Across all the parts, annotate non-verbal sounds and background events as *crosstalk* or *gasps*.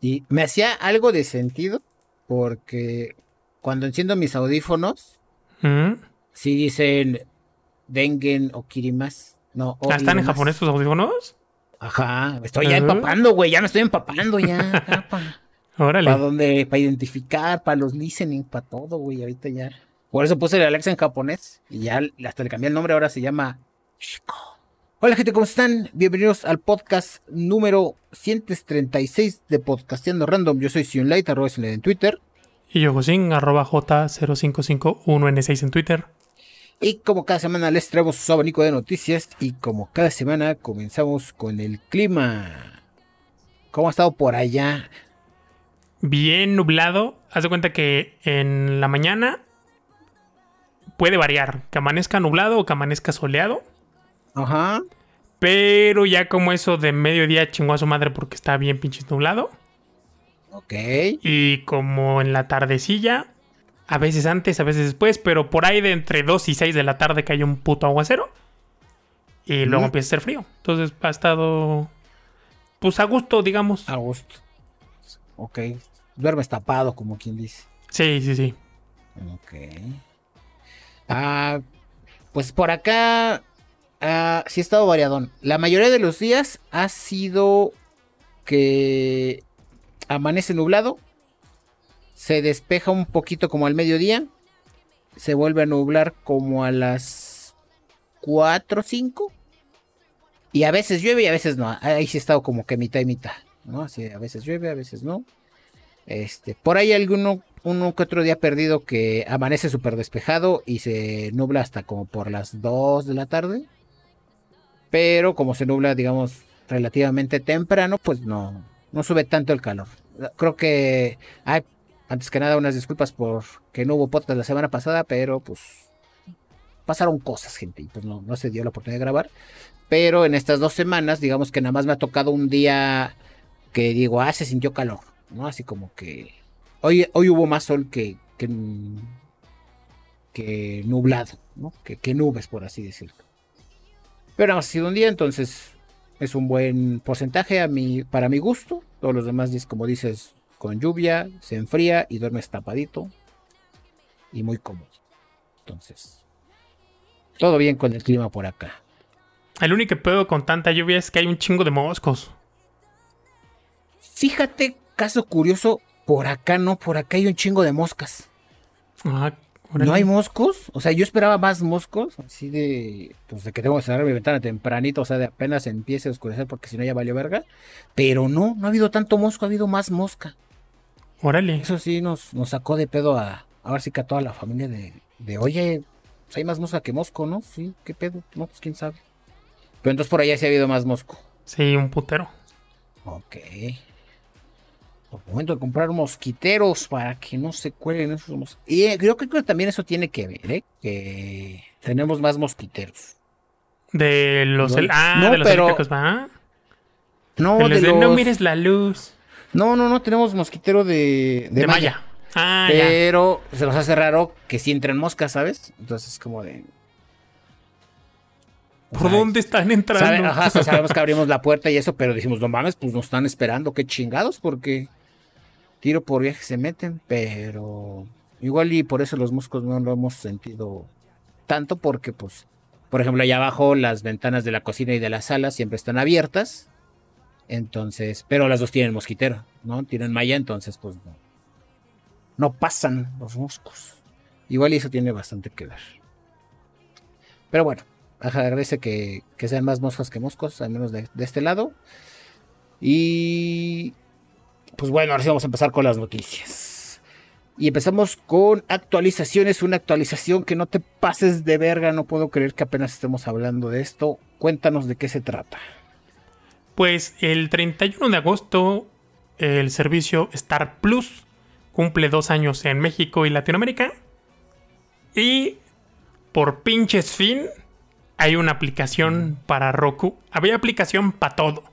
Y me hacía algo de sentido porque cuando enciendo mis audífonos, ¿Mm? sí dicen Dengen o Kirimas. No, ¿Ah, ¿Están en japonés tus audífonos? Ajá, estoy ya empapando, güey, ya me estoy empapando ya. *laughs* Para Órale. donde, para identificar, para los listening, para todo, güey, ahorita ya. Por eso puse el Alexa en japonés y ya hasta le cambié el nombre, ahora se llama Shiko. Hola gente, ¿cómo están? Bienvenidos al podcast número 136 de Podcasteando Random. Yo soy Sionlight, arroba Sionlight en Twitter. Y yo, Josín, arroba J0551N6 en Twitter. Y como cada semana les traemos su abanico de noticias y como cada semana comenzamos con el clima. ¿Cómo ha estado por allá? Bien nublado. Haz de cuenta que en la mañana puede variar. Que amanezca nublado o que amanezca soleado. Ajá. Pero ya como eso de mediodía chingó a su madre porque está bien pinches nublado. Ok. Y como en la tardecilla, a veces antes, a veces después, pero por ahí de entre 2 y 6 de la tarde cae un puto aguacero. Y luego Mm. empieza a ser frío. Entonces ha estado, pues a gusto, digamos. A gusto. Ok. Duermes tapado, como quien dice. Sí, sí, sí. Ok. Ah, pues por acá ah, sí ha estado variadón. La mayoría de los días ha sido que amanece nublado, se despeja un poquito como al mediodía, se vuelve a nublar como a las 4 o 5 y a veces llueve y a veces no. Ahí sí ha estado como que mitad y mitad, ¿no? Así, a veces llueve, a veces no. Este, por ahí alguno uno que otro día perdido que amanece súper despejado y se nubla hasta como por las 2 de la tarde. Pero como se nubla, digamos, relativamente temprano, pues no, no sube tanto el calor. Creo que, antes que nada, unas disculpas por que no hubo podcast la semana pasada, pero pues pasaron cosas, gente, y pues no, no se dio la oportunidad de grabar. Pero en estas dos semanas, digamos que nada más me ha tocado un día que digo, ah, se sintió calor, ¿no? Así como que hoy, hoy hubo más sol que, que, que nublado, ¿no? Que, que nubes, por así decirlo. Pero nada más ha sido un día, entonces es un buen porcentaje a mi, para mi gusto. Todos los demás días, como dices, con lluvia, se enfría y duermes tapadito. Y muy cómodo. Entonces, todo bien con el clima por acá. El único pedo con tanta lluvia es que hay un chingo de moscos. Fíjate, caso curioso, por acá no, por acá hay un chingo de moscas. Ah, ¿No hay moscos? O sea, yo esperaba más moscos, así de, pues de que tengo que cerrar mi ventana tempranito, o sea, de apenas empiece a oscurecer porque si no ya valió verga. Pero no, no ha habido tanto mosco, ha habido más mosca. Órale. Eso sí nos, nos sacó de pedo a, a ver si que a toda la familia de, de oye, pues hay más mosca que mosco, ¿no? Sí, ¿qué pedo? No, pues quién sabe. Pero entonces por allá sí ha habido más mosco. Sí, un putero. Ok. Por momento de comprar mosquiteros para que no se cuelen esos mosquitos. Y eh, creo, creo que también eso tiene que ver, ¿eh? Que tenemos más mosquiteros. De los... No, el- ah, no, de los pero- ¿va? No, De de los de, los- No mires la luz. no, no, no tenemos mosquitero de, de, De, malla. Ah, ya. Pero se nos hace raro que sí entren moscas, ¿sabes? Entonces es como de. o ¿Por sea, dónde están entrando? ajá, sabemos que *laughs* abrimos la puerta y eso, pero decimos, no mames, pues nos están esperando, qué chingados, porque tiro por viaje se meten, pero igual y por eso los moscos no lo hemos sentido tanto, porque pues, por ejemplo, allá abajo las ventanas de la cocina y de la sala siempre están abiertas, entonces, pero las dos tienen mosquitero, ¿no? Tienen malla, entonces pues no, no pasan los moscos. Igual y eso tiene bastante que ver. Pero bueno, agradece que, que sean más moscas que moscos, al menos de, de este lado. Y pues bueno, ahora sí vamos a empezar con las noticias. Y empezamos con actualizaciones, una actualización que no te pases de verga, no puedo creer que apenas estemos hablando de esto. Cuéntanos de qué se trata. Pues el 31 de agosto, el servicio Star Plus cumple dos años en México y Latinoamérica. Y por pinches fin, hay una aplicación para Roku. Había aplicación para todo.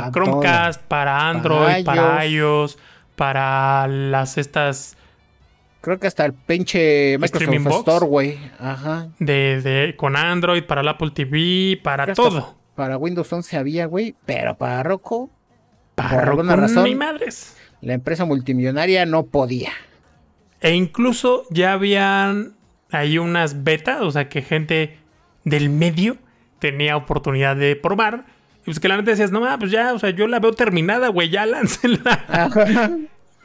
Para Pa' Chromecast, para Android, para iOS, para las estas Creo que hasta el pinche Microsoft box. Store, güey. Ajá. de, de- con Android, para el Apple TV, para todo. Para Windows 11 había, güey. Pero para Roku, Por alguna con razón. Ni madres. La empresa multimillonaria no podía. E incluso ya habían ahí unas betas, o sea que gente del medio tenía oportunidad de probar. Y pues que la neta decías, no, ah, pues ya, o sea, yo la veo terminada, güey, ya *laughs* láncela. *laughs*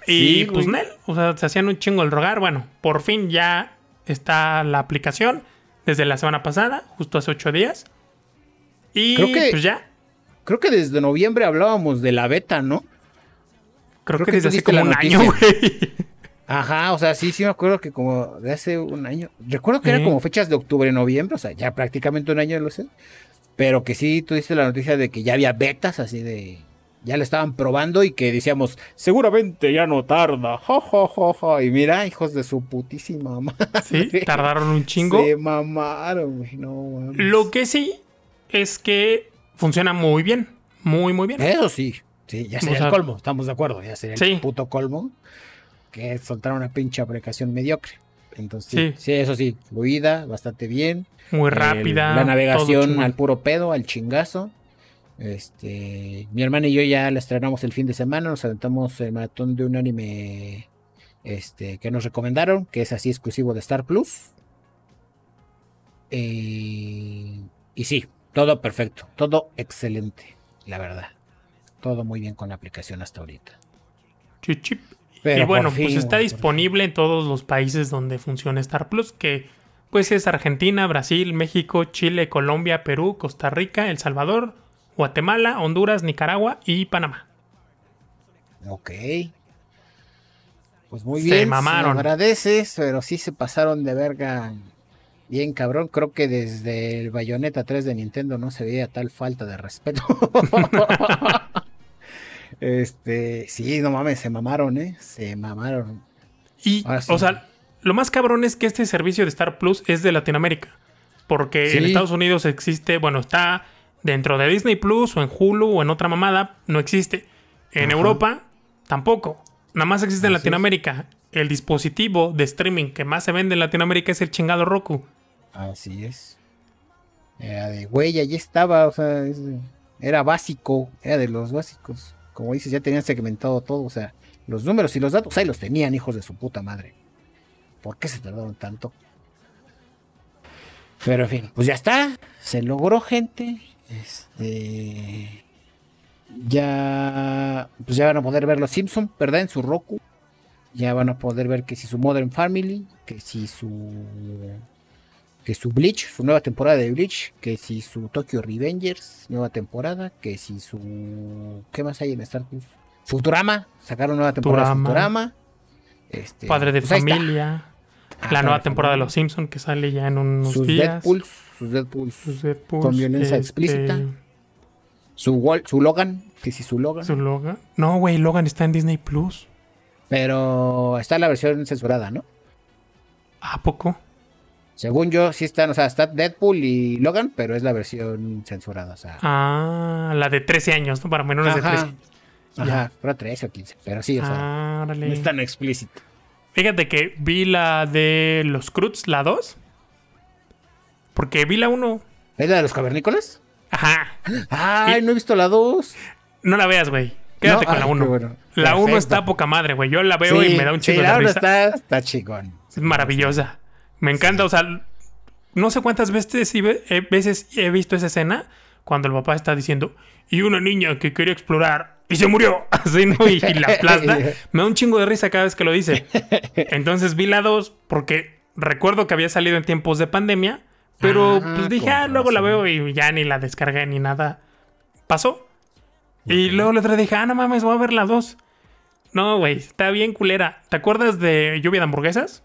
Y Sí, pues. Nel, o sea, se hacían un chingo el rogar. Bueno, por fin ya está la aplicación desde la semana pasada, justo hace ocho días. Y Creo que- pues ya, Creo que desde noviembre hablábamos de la beta, ¿no? creo, creo que que desde hace como un noticia. año, güey. *laughs* Ajá, o sea, sí, sí me acuerdo que como de hace un año. Recuerdo que Sí. era como fechas de octubre, noviembre, o sea, ya prácticamente un año lo sé. Pero que sí, tú diste la noticia de que ya había betas, así de. Ya lo estaban probando y que decíamos, seguramente ya no tarda. Jo, jo, jo, jo. Y mira, hijos de su putísima *laughs* madre. Sí, tardaron un chingo. Se mamaron, güey. No, mames. Lo que sí es que funciona muy bien. Muy, muy bien. Eso sí, sí, ya sería O sea, el colmo, estamos de acuerdo, ya sería Sí. el puto colmo que soltaron una pinche aplicación mediocre. Entonces, sí, Sí. eso sí, fluida, bastante bien. Muy El- rápida. la navegación al puro pedo, al chingazo. Este, mi hermana y yo ya la estrenamos el fin de semana, nos aventamos el maratón de un anime este, que nos recomendaron, que es así exclusivo de Star Plus. Eh, y sí, todo perfecto, todo excelente, la verdad. Todo muy bien con la aplicación hasta ahorita. Chip, chip. Pero y bueno, fin, pues está disponible en todos los países donde funciona Star Plus, que pues es Argentina, Brasil, México, Chile, Colombia, Perú, Costa Rica, El Salvador, Guatemala, Honduras, Nicaragua y Panamá. Ok. Pues muy Se bien. mamaron. Se agradeces, pero sí se pasaron de verga. Bien cabrón. Creo que desde el Bayonetta 3 de Nintendo no se veía tal falta de respeto. *laughs* *laughs* este, sí, no mames, se mamaron, ¿eh? Se mamaron. Y, sí. o sea, lo más cabrón es que este servicio de Star Plus es de Latinoamérica. Porque en. Estados Unidos existe, bueno, está dentro de Disney Plus o en Hulu o en otra mamada, no existe. En Ajá. Europa, tampoco. Nada más existe en es. Latinoamérica. El dispositivo de streaming que más se vende en Latinoamérica es el chingado Roku. Así es. Era de, güey, allí estaba, o sea, es era básico, era de los básicos. Como dices, ya tenían segmentado todo, o sea, los números y los datos ahí los tenían, hijos de su puta madre. ¿Por qué se tardaron tanto? Pero en fin, pues ya está, se logró, gente. Este. Ya. Pues ya van a poder ver los Simpsons, ¿verdad? En su Roku. Ya van a poder ver que si su Modern Family, que si su que su Bleach, su nueva temporada de Bleach, que si su Tokyo Revengers, nueva temporada, que si su ¿qué más hay en Star Plus? Futurama, sacaron nueva temporada de Futurama. Futurama. Este, Padre de pues familia. Ah, la nueva temporada de. Los Simpsons que sale ya en unos sus días. Deadpools, sus Deadpools, Sus Deadpools, con violencia este, explícita. su Wal- su Logan, que si su Logan, Su Logan. No, güey, Logan está en Disney Plus. pero está la versión censurada, ¿no? ¿A poco? Según yo, sí están, o sea, está Deadpool y Logan, pero es la versión censurada, o sea. Ah, la de 13 años, ¿no? Para menores de Ajá. 13 años. Ajá, fuera 13 o 15, pero sí, o sea, Ah, órale. no es tan explícito. Fíjate que vi la de los Cruz, la 2. Porque vi la 1. ¿Es la de los cavernícolas? Ajá. Ay, Y- no he visto la 2. No la veas, güey. Quédate No, con la ay, 1. qué bueno. La 1 Perfecto. está poca madre, güey. Yo la veo y me da un chingo sí, de la uno risa. está, está chingón. Es maravillosa. Me encanta, o sea, no sé cuántas veces, he- eh, veces he visto esa escena cuando el papá está diciendo, y una niña que quería explorar y se murió. *laughs* Así, ¿no? Y, y la aplasta. *laughs* Me da un chingo de risa cada vez que lo dice. *laughs* Entonces vi la 2 porque recuerdo que había salido en tiempos de pandemia, pero Ah, pues dije, ah, luego la veo y ya ni la descargué ni nada. Pasó. Y luego la otra dije, ah, no mames, voy a ver la 2. No, güey, está bien culera. ¿Te acuerdas de Lluvia de Hamburguesas?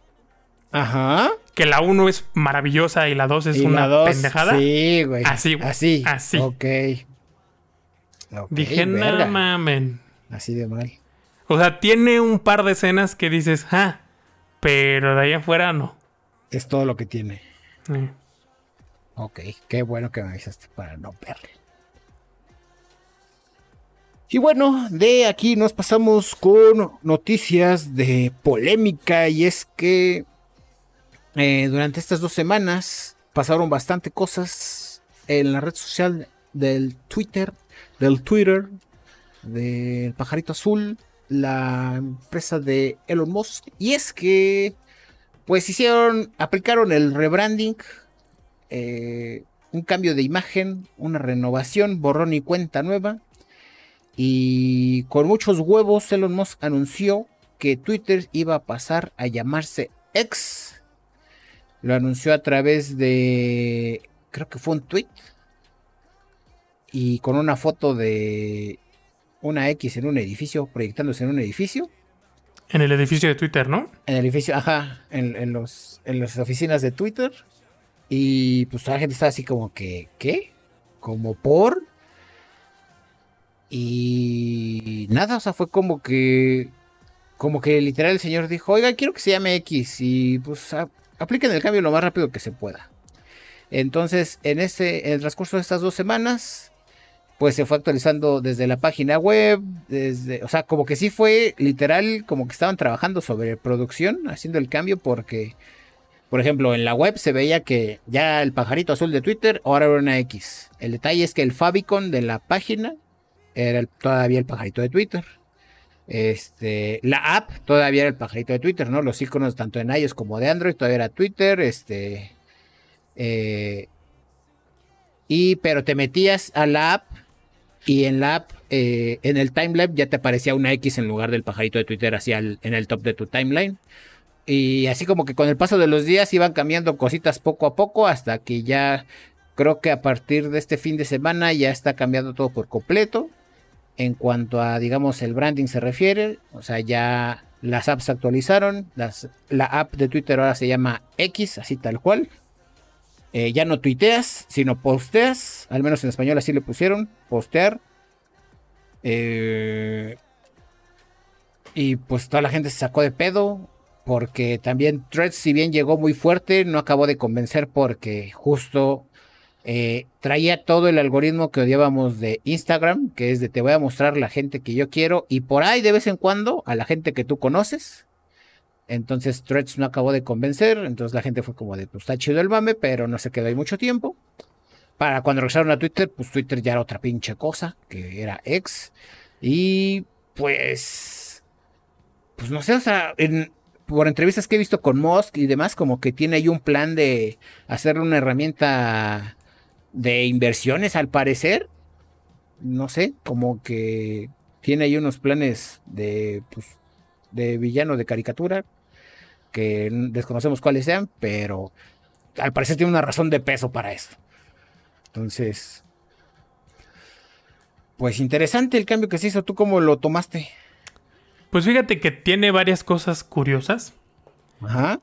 Ajá. Que la 1 es maravillosa y la 2 es y una la dos, pendejada. Sí, güey. Así, güey. Así. Así. Ok. Dije, verga. no mamen. Así de mal. O sea, tiene un par de escenas que dices, ah, pero de ahí afuera no. Es todo lo que tiene. Ok, qué bueno que me avisaste para no verle. Y bueno, de aquí nos pasamos con noticias de polémica y es que eh, durante estas dos semanas pasaron bastante cosas en la red social del Twitter, del Twitter, del pajarito azul, la empresa de Elon Musk. Y es que, pues hicieron, aplicaron el rebranding, eh, un cambio de imagen, una renovación, borrón y cuenta nueva. Y con muchos huevos, Elon Musk anunció que Twitter iba a pasar a llamarse X. Lo anunció a través de, creo que fue un tweet. Y con una foto de una X en un edificio, proyectándose en un edificio. En el edificio de Twitter, ¿no? En el edificio, ajá, en, los, en las oficinas de Twitter. Y pues la gente estaba así como que, ¿qué? Como por. Y nada, o sea, fue como que, como que literal el señor dijo, oiga, quiero que se llame X y pues apliquen el cambio lo más rápido que se pueda. Entonces, en, este, en el transcurso de estas dos semanas, pues se fue actualizando desde la página web, desde, o sea, como que sí fue literal, como que estaban trabajando sobre producción, haciendo el cambio, porque, por ejemplo, en la web se veía que ya el pajarito azul de Twitter ahora era una X. El detalle es que el favicon de la página era todavía el pajarito de Twitter. Este, la app todavía era el pajarito de Twitter, ¿no? Los iconos tanto en iOS como de Android todavía era Twitter, este, eh, y pero te metías a la app y en la app, eh, en el timeline ya te aparecía una X en lugar del pajarito de Twitter hacia en el top de tu timeline. Y así como que con el paso de los días iban cambiando cositas poco a poco hasta que ya creo que a partir de este fin de semana ya está cambiando todo por completo. En cuanto a, digamos, el branding se refiere, o sea, ya las apps se actualizaron. Las, la app de Twitter ahora se llama X, así tal cual. Eh, ya no tuiteas, sino posteas. Al menos en español así le pusieron. Postear. Eh, y pues toda la gente se sacó de pedo. Porque también Threads, si bien llegó muy fuerte, no acabó de convencer porque justo eh, traía todo el algoritmo que odiábamos de Instagram, que es de te voy a mostrar la gente que yo quiero y por ahí de vez en cuando a la gente que tú conoces. Entonces Threads no acabó de convencer, entonces la gente fue como de, pues está chido el mame, pero no se quedó ahí mucho tiempo. Para cuando regresaron a Twitter, pues Twitter ya era otra pinche cosa, que era ex. Y pues, pues no sé, o sea, por entrevistas que he visto con Musk y demás, como que tiene ahí un plan de hacerle una herramienta de inversiones al parecer. No sé, como que tiene ahí unos planes de, pues, de villano de caricatura que desconocemos cuáles sean, pero al parecer tiene una razón de peso para esto. Entonces, pues interesante el cambio que se hizo. ¿Tú cómo lo tomaste? Pues fíjate que tiene varias cosas curiosas. Ajá.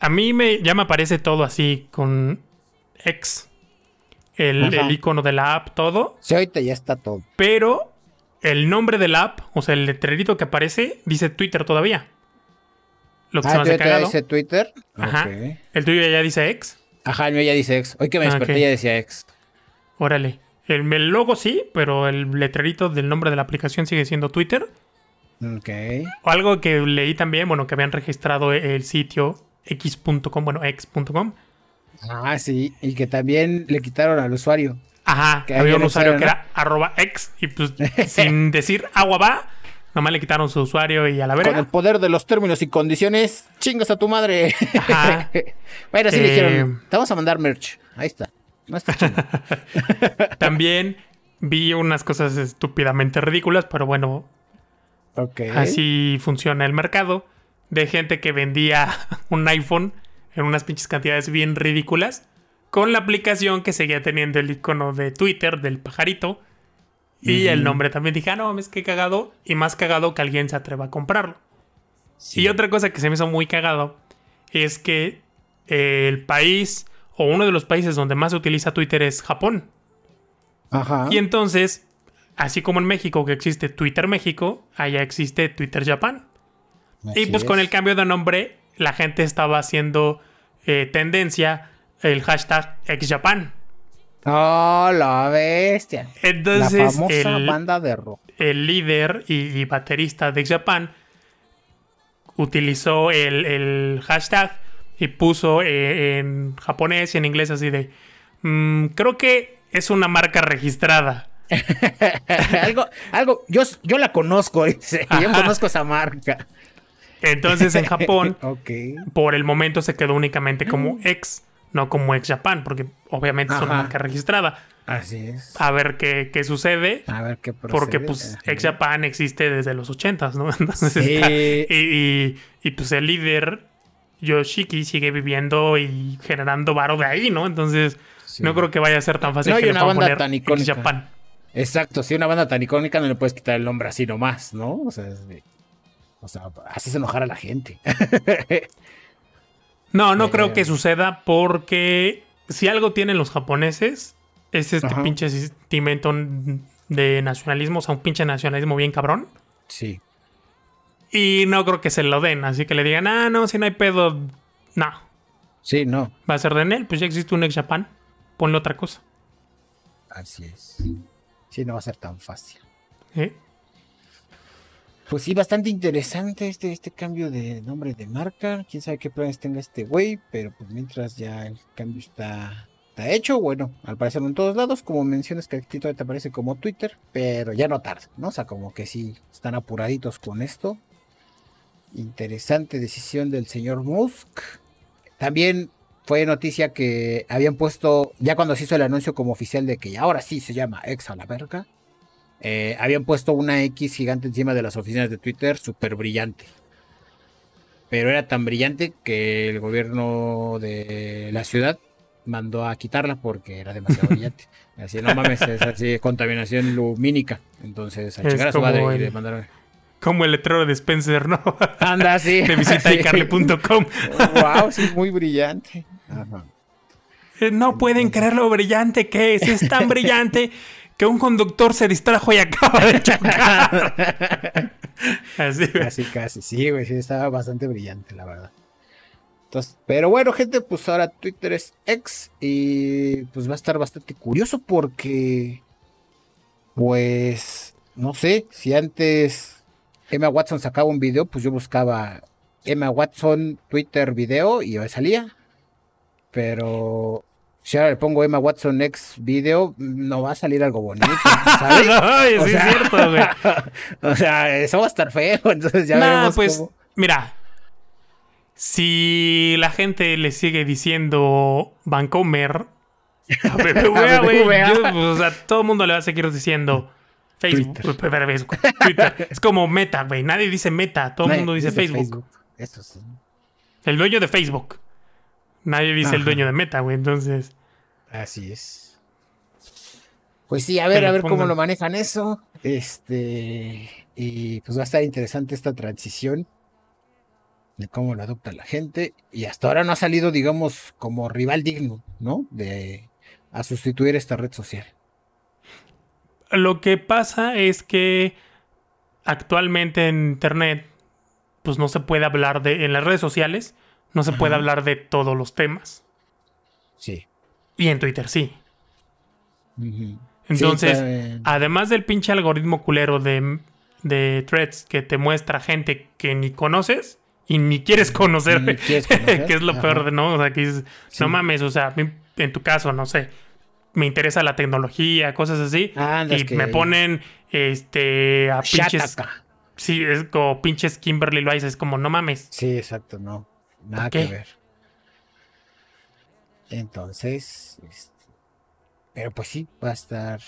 A mí me, ya me aparece todo así con X. El, el, icono de la app, todo. Sí, ahorita ya está todo. Pero el nombre de la app, o sea, el letrerito que aparece, dice Twitter todavía. Lo que ah, se me cagado. dice Twitter? Ajá. ¿El tuyo ya dice ex? Ajá, el mío ya dice ex. Hoy que me ah, desperté ya decía ex. Órale. El, logo sí, pero el letrerito del nombre de la aplicación sigue siendo Twitter. Ok. Algo que leí también, bueno, que habían registrado el sitio x.com, bueno, x.com. Ah, sí, y que también le quitaron al usuario. Ajá, que había un usuario que era arroba x y pues sin *laughs* decir agua va, Nomás le quitaron su usuario y a la verga. Con el poder de los términos y condiciones, chingas a tu madre. Ajá. *laughs* bueno, así le dijeron, eh, te vamos a mandar merch. Ahí está. No está chido. *laughs* También vi unas cosas estúpidamente ridículas, pero bueno. Okay. Así funciona el mercado. De gente que vendía un iPhone en unas pinches cantidades bien ridículas. Con la aplicación que seguía teniendo el icono de Twitter del pajarito y el nombre también dije, ah, no mames, qué cagado. Y más cagado que alguien se atreva a comprarlo. Y otra cosa que se me hizo muy cagado es que eh, el país o uno de los países donde más se utiliza Twitter es Japón. Ajá. Y entonces, así como en México que existe Twitter México, allá existe Twitter Japón. y pues con el cambio de nombre, la gente estaba haciendo eh, tendencia el hashtag ex-Japan. Oh, la bestia. Entonces, la famosa banda de rock. El líder y, baterista de Japan utilizó el, hashtag y puso eh, en japonés y en inglés así de. Mm, creo que es una marca registrada. *laughs* algo, algo, yo, yo la conozco, dice. Yo conozco esa marca. Entonces en *laughs* Japón, por el momento se quedó únicamente como *gasps* ex, no como ex Japan, porque obviamente es una Ajá. marca registrada. Así es. A ver qué, qué sucede. A ver qué procede. Porque pues Ajá. ex Japan existe desde los 80s, ¿no? *laughs* Entonces Sí. está- y, y- y, pues el líder Yoshiki sigue viviendo y generando varo de ahí, ¿no? Entonces Sí. no creo que vaya a ser tan fácil No, que y una banda poner tan icónica. Japan. Exacto, si una banda tan icónica no le puedes quitar el nombre así nomás, ¿no? O sea, o sea haces enojar a la gente. *laughs* No, no Eh. creo que suceda porque si algo tienen los japoneses es este Ajá. pinche sentimiento de nacionalismo, o sea, un pinche nacionalismo bien cabrón. sí. Y no creo que se lo den, así que le digan, ah, no, si no hay pedo, no. Sí, no. Va a ser de él, pues ya existe un ex Japan, ponle otra cosa. Así es. Sí, no va a ser tan fácil. ¿eh? Pues sí, bastante interesante este, este cambio de nombre de marca. Quién sabe qué planes tenga este güey, pero pues mientras ya el cambio está, está hecho, bueno, al parecer en todos lados, como mencionas que aquí todavía te aparece como Twitter, pero ya no tarda, ¿no? O sea, como que sí están apuraditos con esto. Interesante decisión del señor Musk. También fue noticia que habían puesto, ya cuando se hizo el anuncio como oficial de que ahora sí se llama Ex a la verga, eh, habían puesto una X gigante encima de las oficinas de Twitter, súper brillante. Pero era tan brillante que el gobierno de la ciudad mandó a quitarla porque era demasiado brillante. *laughs* Así, no mames, es así, contaminación lumínica. Entonces, a Es chingar a su madre y le mandaron. Como el letrero de Spencer, ¿no? *laughs* Anda, sí. *laughs* de visita sí. Wow, sí, muy brillante. Ajá. Eh, No pueden creer lo brillante que es. Es tan brillante que un conductor se distrajo y acaba de *laughs* chocar. Así, güey. Casi, casi. Sí, güey, sí, estaba bastante brillante, la verdad. Entonces, pero bueno, gente, pues ahora Twitter es ex y pues va a estar bastante curioso porque, pues, no sé, si antes Emma Watson sacaba un video, pues yo buscaba Emma Watson Twitter video y salía. Pero si ahora le pongo Emma Watson ex video, no va a salir algo bonito, *laughs* ¿sabes? O sí sea, es cierto, güey. *laughs* o sea, eso va a estar feo, *laughs* entonces ya Nah, veremos pues, cómo. mira. Si la gente le sigue diciendo Vancomer a BBVA, güey, pues, o sea, todo el mundo le va a seguir diciendo Facebook, Twitter. Facebook, Twitter. Es como Meta, güey. Nadie dice Meta, todo el mundo dice dice Facebook. Eso sí. El dueño de Facebook. Nadie dice el dueño de Meta, güey. Entonces, Así es. Pues sí, a ver, a ver cómo lo manejan eso. Este. Y pues va a estar interesante esta transición. De cómo lo adopta la gente. Y hasta ahora no ha salido, digamos, como rival digno, ¿no? De. A sustituir esta red social. lo que pasa es que actualmente en Internet, pues no se puede hablar de. En las redes sociales, no se puede hablar de todos los temas. Sí. Y en Twitter sí. Entonces, Sí, además del pinche algoritmo culero de, de threads que te muestra gente que ni conoces y ni quieres conocer, Ni quieres conocer, *laughs* que es lo ajá. peor de no, o sea, que dices, Sí. no mames, o sea, en tu caso, no sé, me interesa la tecnología, cosas así, Anda, y que- me ponen este a pinches, sí, es como pinches Kimberly Loaiza, es como, no mames. Sí, exacto, no. Nada qué? que ver. Entonces, este, pero pues sí, va a estar.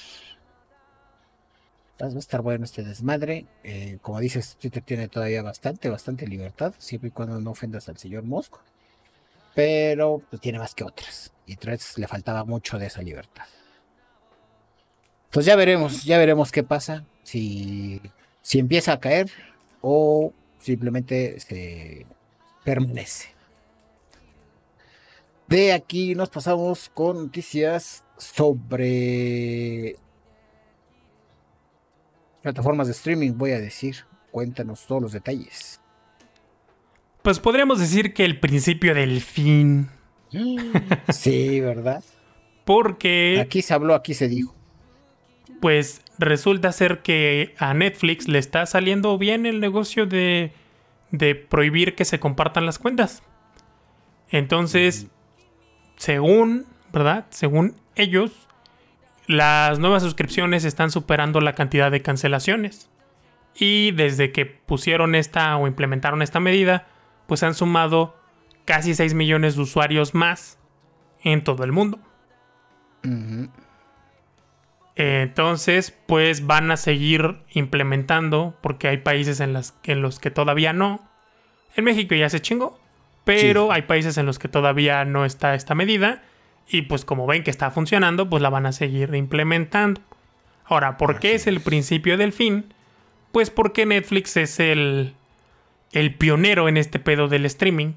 Va a estar bueno este desmadre. Eh, como dices, Twitter tiene todavía bastante, bastante libertad, siempre y cuando no ofendas al señor Mosco. Pero pues, tiene más que otras. Y Threads le faltaba mucho de esa libertad. Pues ya veremos, ya veremos qué pasa. Si, si empieza a caer o simplemente se permanece. De aquí nos pasamos con noticias sobre plataformas de streaming, voy a decir. Cuéntanos todos los detalles. Pues podríamos decir que el principio del fin, Sí, ¿verdad? porque Aquí se habló, aquí se dijo. pues resulta ser que a Netflix le está saliendo bien el negocio de, de prohibir que se compartan las cuentas. Entonces, según, ¿verdad? Según ellos, las nuevas suscripciones están superando la cantidad de cancelaciones. Y desde que pusieron esta o implementaron esta medida, pues han sumado casi 6 millones de usuarios más en todo el mundo. Entonces, pues van a seguir implementando, porque hay países en, las, en los que todavía no. En México ya se chingó, pero hay países en los que todavía no está esta medida. Y pues como ven que está funcionando, pues la van a seguir implementando. Ahora, ¿por qué es el principio del fin? Pues porque Netflix es el, el pionero en este pedo del streaming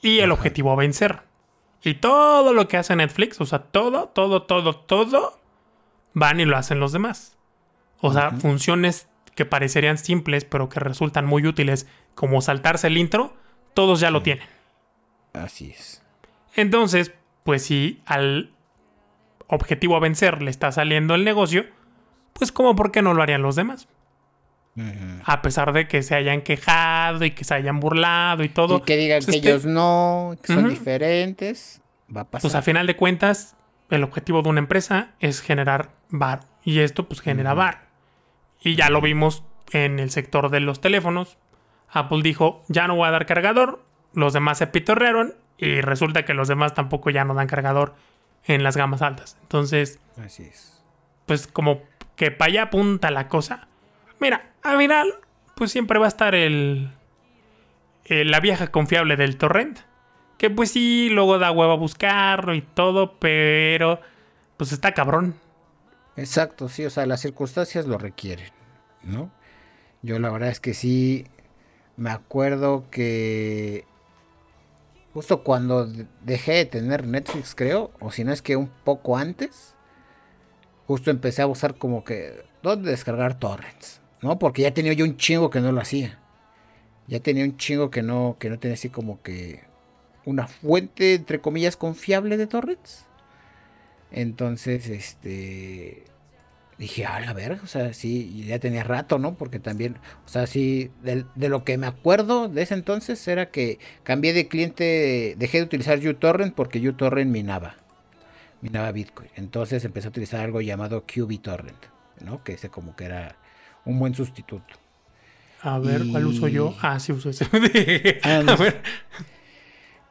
y el objetivo a vencer. Y todo lo que hace Netflix, o sea, todo, todo, todo, todo, van y lo hacen los demás. O sea, funciones que parecerían simples, pero que resultan muy útiles, como saltarse el intro, todos ya lo tienen. Así es. Entonces, pues si al objetivo a vencer le está saliendo el negocio, pues como por qué no lo harían los demás. A pesar de que se hayan quejado y que se hayan burlado y todo. Y que digan pues, que este ellos no, que son diferentes, va a pasar. Pues a final de cuentas, el objetivo de una empresa es generar bar. Y esto pues genera bar. Y ya lo vimos en el sector de los teléfonos. Apple dijo, ya no voy a dar cargador. Los demás se pitorrearon y resulta que los demás tampoco ya no dan cargador en las gamas altas. Entonces, Así es. pues como que para allá apunta la cosa. Mira, al final, pues siempre va a estar el, la vieja confiable del torrent. Que pues sí, luego da huevo a buscarlo y todo, pero pues está cabrón. Exacto, sí, o sea, las circunstancias lo requieren, ¿no? Yo la verdad es que sí, me acuerdo que justo cuando dejé de tener Netflix, creo, o si no es que un poco antes, justo empecé a buscar como que dónde descargar torrents, ¿no? Porque ya tenía yo un chingo que no lo hacía. Ya tenía un chingo que no que no tenía así como que una fuente entre comillas confiable de torrents. Entonces, este dije, a la verga, o sea, sí, ya tenía rato, ¿no? Porque también, o sea, sí, de, lo que me acuerdo de ese entonces era que cambié de cliente, dejé de utilizar uTorrent porque uTorrent minaba, minaba Bitcoin. Entonces empecé a utilizar algo llamado QBTorrent, ¿no? Que ese como que era un buen sustituto. A ver, ¿cuál uso yo? Ah, sí uso ese. *laughs* Ah, a ver.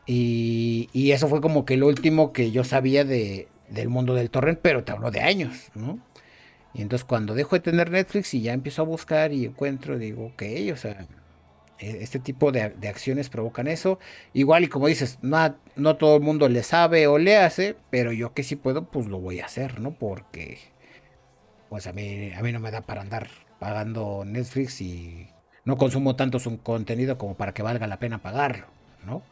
Y, eso fue como que lo último que yo sabía de, del mundo del torrent, pero te hablo de años, ¿no? Y entonces cuando dejo de tener Netflix y ya empiezo a buscar y encuentro, digo, ok, o sea, e, este tipo de, acciones provocan eso. Igual y como dices, no, no todo el mundo le sabe o le hace, pero yo que sí puedo, pues lo voy a hacer, ¿no? Porque pues a mí, a mí no me da para andar pagando Netflix y no consumo tanto su contenido como para que valga la pena pagarlo, ¿no?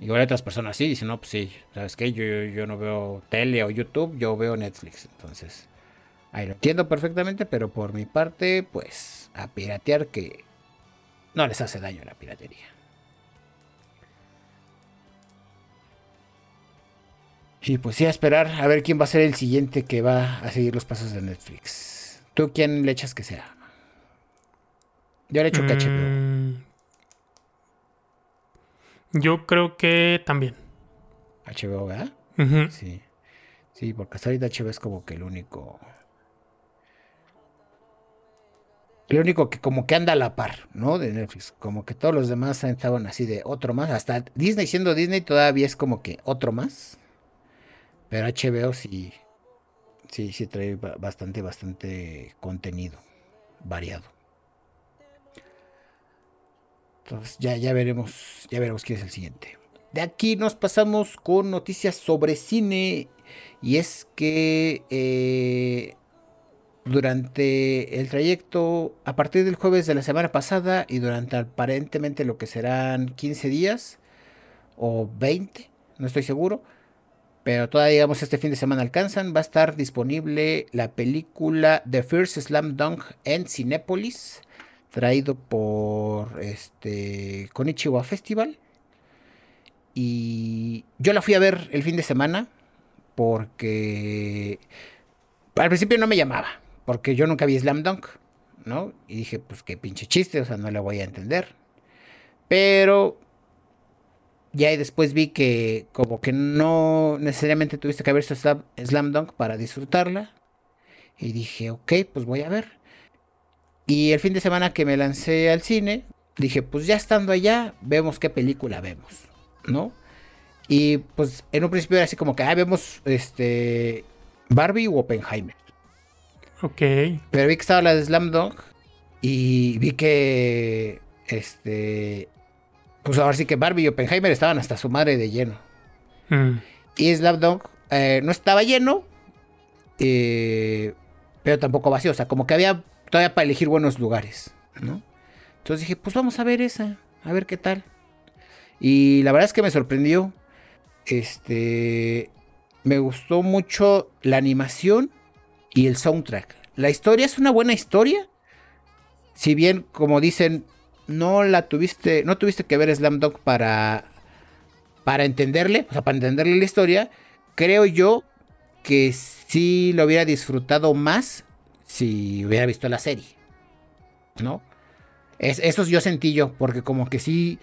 Igual otras personas sí, dicen, no, pues sí, ¿sabes qué? Yo, yo, yo no veo tele o YouTube, yo veo Netflix, entonces... Ahí lo entiendo perfectamente, pero por mi parte, pues a piratear que no les hace daño la piratería. Y pues sí, a esperar a ver quién va a ser el siguiente que va a seguir los pasos de Netflix. ¿Tú quién le echas que sea? Yo le echo que HBO. Yo creo que también. HBO, ¿verdad? Sí. Sí, porque hasta ahorita HBO es como que el único Lo único que como que anda a la par, ¿no? De Netflix. Como que todos los demás estaban así de otro más. Hasta Disney siendo Disney todavía es como que otro más. Pero HBO sí. Sí, sí trae bastante, bastante contenido. Variado. Entonces ya, ya veremos. Ya veremos quién es el siguiente. De aquí nos pasamos con noticias sobre cine. Y es que eh, durante el trayecto a partir del jueves de la semana pasada y durante aparentemente lo que serán 15 días o 20, no estoy seguro, pero todavía digamos este fin de semana alcanzan, va a estar disponible la película The First Slam Dunk en Cinépolis, traído por este Konichiwa Festival. Y yo la fui a ver el fin de semana porque al principio no me llamaba porque yo nunca vi Slam Dunk, ¿no? Y dije, pues qué pinche chiste, o sea, no le voy a entender. Pero ya después vi que como que no necesariamente tuviste que haber visto Slam Dunk para disfrutarla. Y dije, ok, pues voy a ver. Y el fin de semana que me lancé al cine, dije, pues ya estando allá, vemos qué película vemos, ¿no? Y pues en un principio era así como que, ah, vemos este Barbie o Oppenheimer. Ok. Pero vi que estaba la de Slam Dunk y vi que este pues ahora sí que Barbie y Oppenheimer estaban hasta su madre de lleno. Mm. Y Slam Dunk eh, no estaba lleno, eh, pero tampoco vacío. O sea, como que había todavía para elegir buenos lugares, ¿no? Entonces dije, pues vamos a ver esa, a ver qué tal. Y la verdad es que me sorprendió. Este. Me gustó mucho la animación y el soundtrack. La historia es una buena historia. Si bien, como dicen, no la tuviste. No tuviste que ver Slam Dunk para. Para entenderle. O sea, para entenderle la historia. Creo yo que sí lo hubiera disfrutado más si hubiera visto la serie. ¿No? Es, eso yo sentí yo, porque como que sí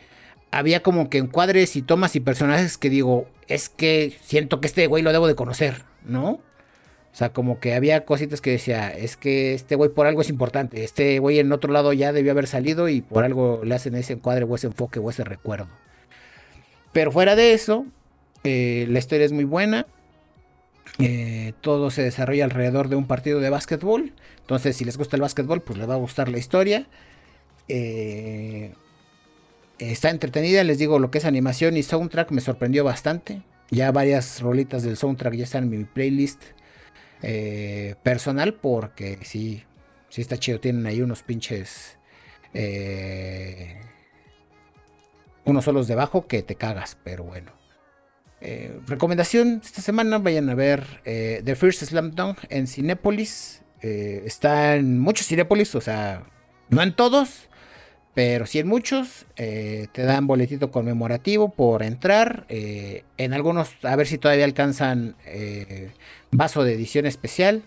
había como que encuadres y tomas y personajes que digo, es que siento que este güey lo debo de conocer, ¿no? O sea, como que había cositas que decía, es que este güey por algo es importante, este güey en otro lado ya debió haber salido y por algo le hacen ese encuadre o ese enfoque o ese recuerdo. Pero fuera de eso, eh, la historia es muy buena. Eh, todo se desarrolla alrededor de un partido de básquetbol. Entonces, si les gusta el básquetbol, pues les va a gustar la historia. Eh, está entretenida, les digo, lo que es animación y soundtrack me sorprendió bastante. Ya varias rolitas del soundtrack ya están en mi playlist eh, personal porque sí, sí está chido. Tienen ahí unos pinches... Unos solos debajo que te cagas, pero bueno. Eh, recomendación esta semana, vayan a ver eh, The First Slam Dunk en Cinépolis. Eh, está en muchos Cinépolis, o sea, no en todos, pero sí en muchos. te dan boletito conmemorativo por entrar. en algunos, a ver si todavía alcanzan vaso de edición especial.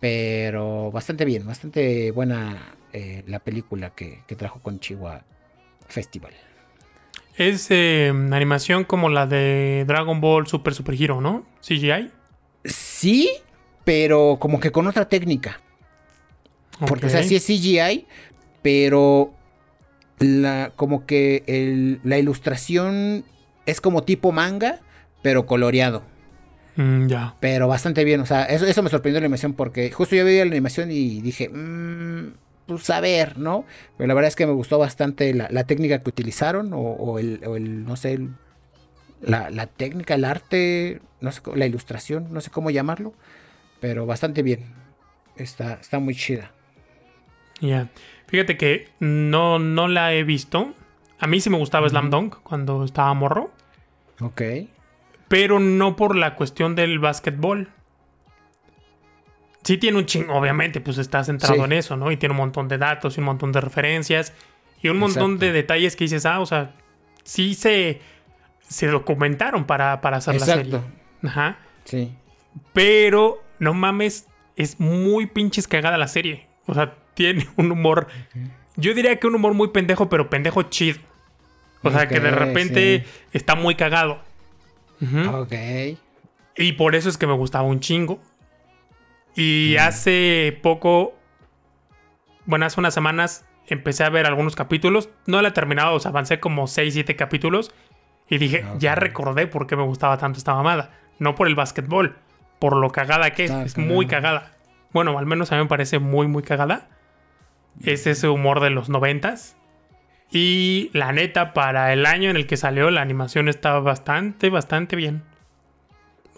Pero bastante bien, bastante buena la película que, que trajo con Chihuahua Festival. Es eh, animación como la de Dragon Ball Super Super Hero, ¿no? CGI. Sí, pero como que con otra técnica. Porque, o sea, sí es CGI, pero la, como que el, la ilustración es como tipo manga, pero coloreado. Mm, ya. Pero bastante bien, o sea, eso, eso me sorprendió la animación porque justo yo veía la animación y dije, mmm, pues saber, ¿no? Pero la verdad es que me gustó bastante la, técnica que utilizaron o, el, no sé, la, técnica, el arte, no sé, la ilustración, no sé cómo llamarlo, pero bastante bien. Está, está muy chida. Ya. Fíjate que no, no la he visto. A mí sí me gustaba Slam Dunk cuando estaba morro. Ok. Pero no por la cuestión del básquetbol sí tiene un chingo, obviamente, pues está centrado en eso, ¿no? Y tiene un montón de datos y un montón de referencias y un montón de detalles que dices, ah, o sea, sí se, se documentaron para, para hacer la serie. Ajá. Sí. Pero, no mames, es muy pinches cagada la serie. O sea, tiene un humor. Yo diría que un humor muy pendejo, pero pendejo chido. O sea, que de repente está muy cagado. Ok. Y por eso es que me gustaba un chingo. Y hace poco, bueno, hace unas semanas empecé a ver algunos capítulos. No la he terminado, o sea, avancé como 6, 7 capítulos. Y dije, ya recordé por qué me gustaba tanto esta mamada. No por el básquetbol, por lo cagada que es. es muy cagada. Bueno, al menos a mí me parece muy, muy cagada. Es ese humor de los noventas. Y la neta, para el año en el que salió, la animación estaba bastante, bastante bien.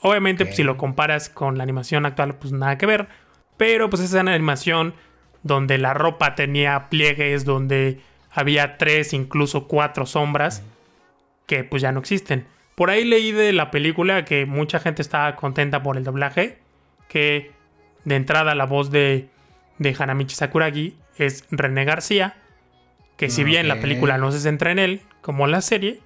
Obviamente, pues, si lo comparas con la animación actual, pues nada que ver. Pero pues esa animación donde la ropa tenía pliegues, donde había tres, incluso cuatro sombras, que pues ya no existen. Por ahí leí de la película que mucha gente estaba contenta por el doblaje, que de entrada la voz de, de Hanamichi Sakuragi es René García, que si bien la película no se centra en él, como la serie,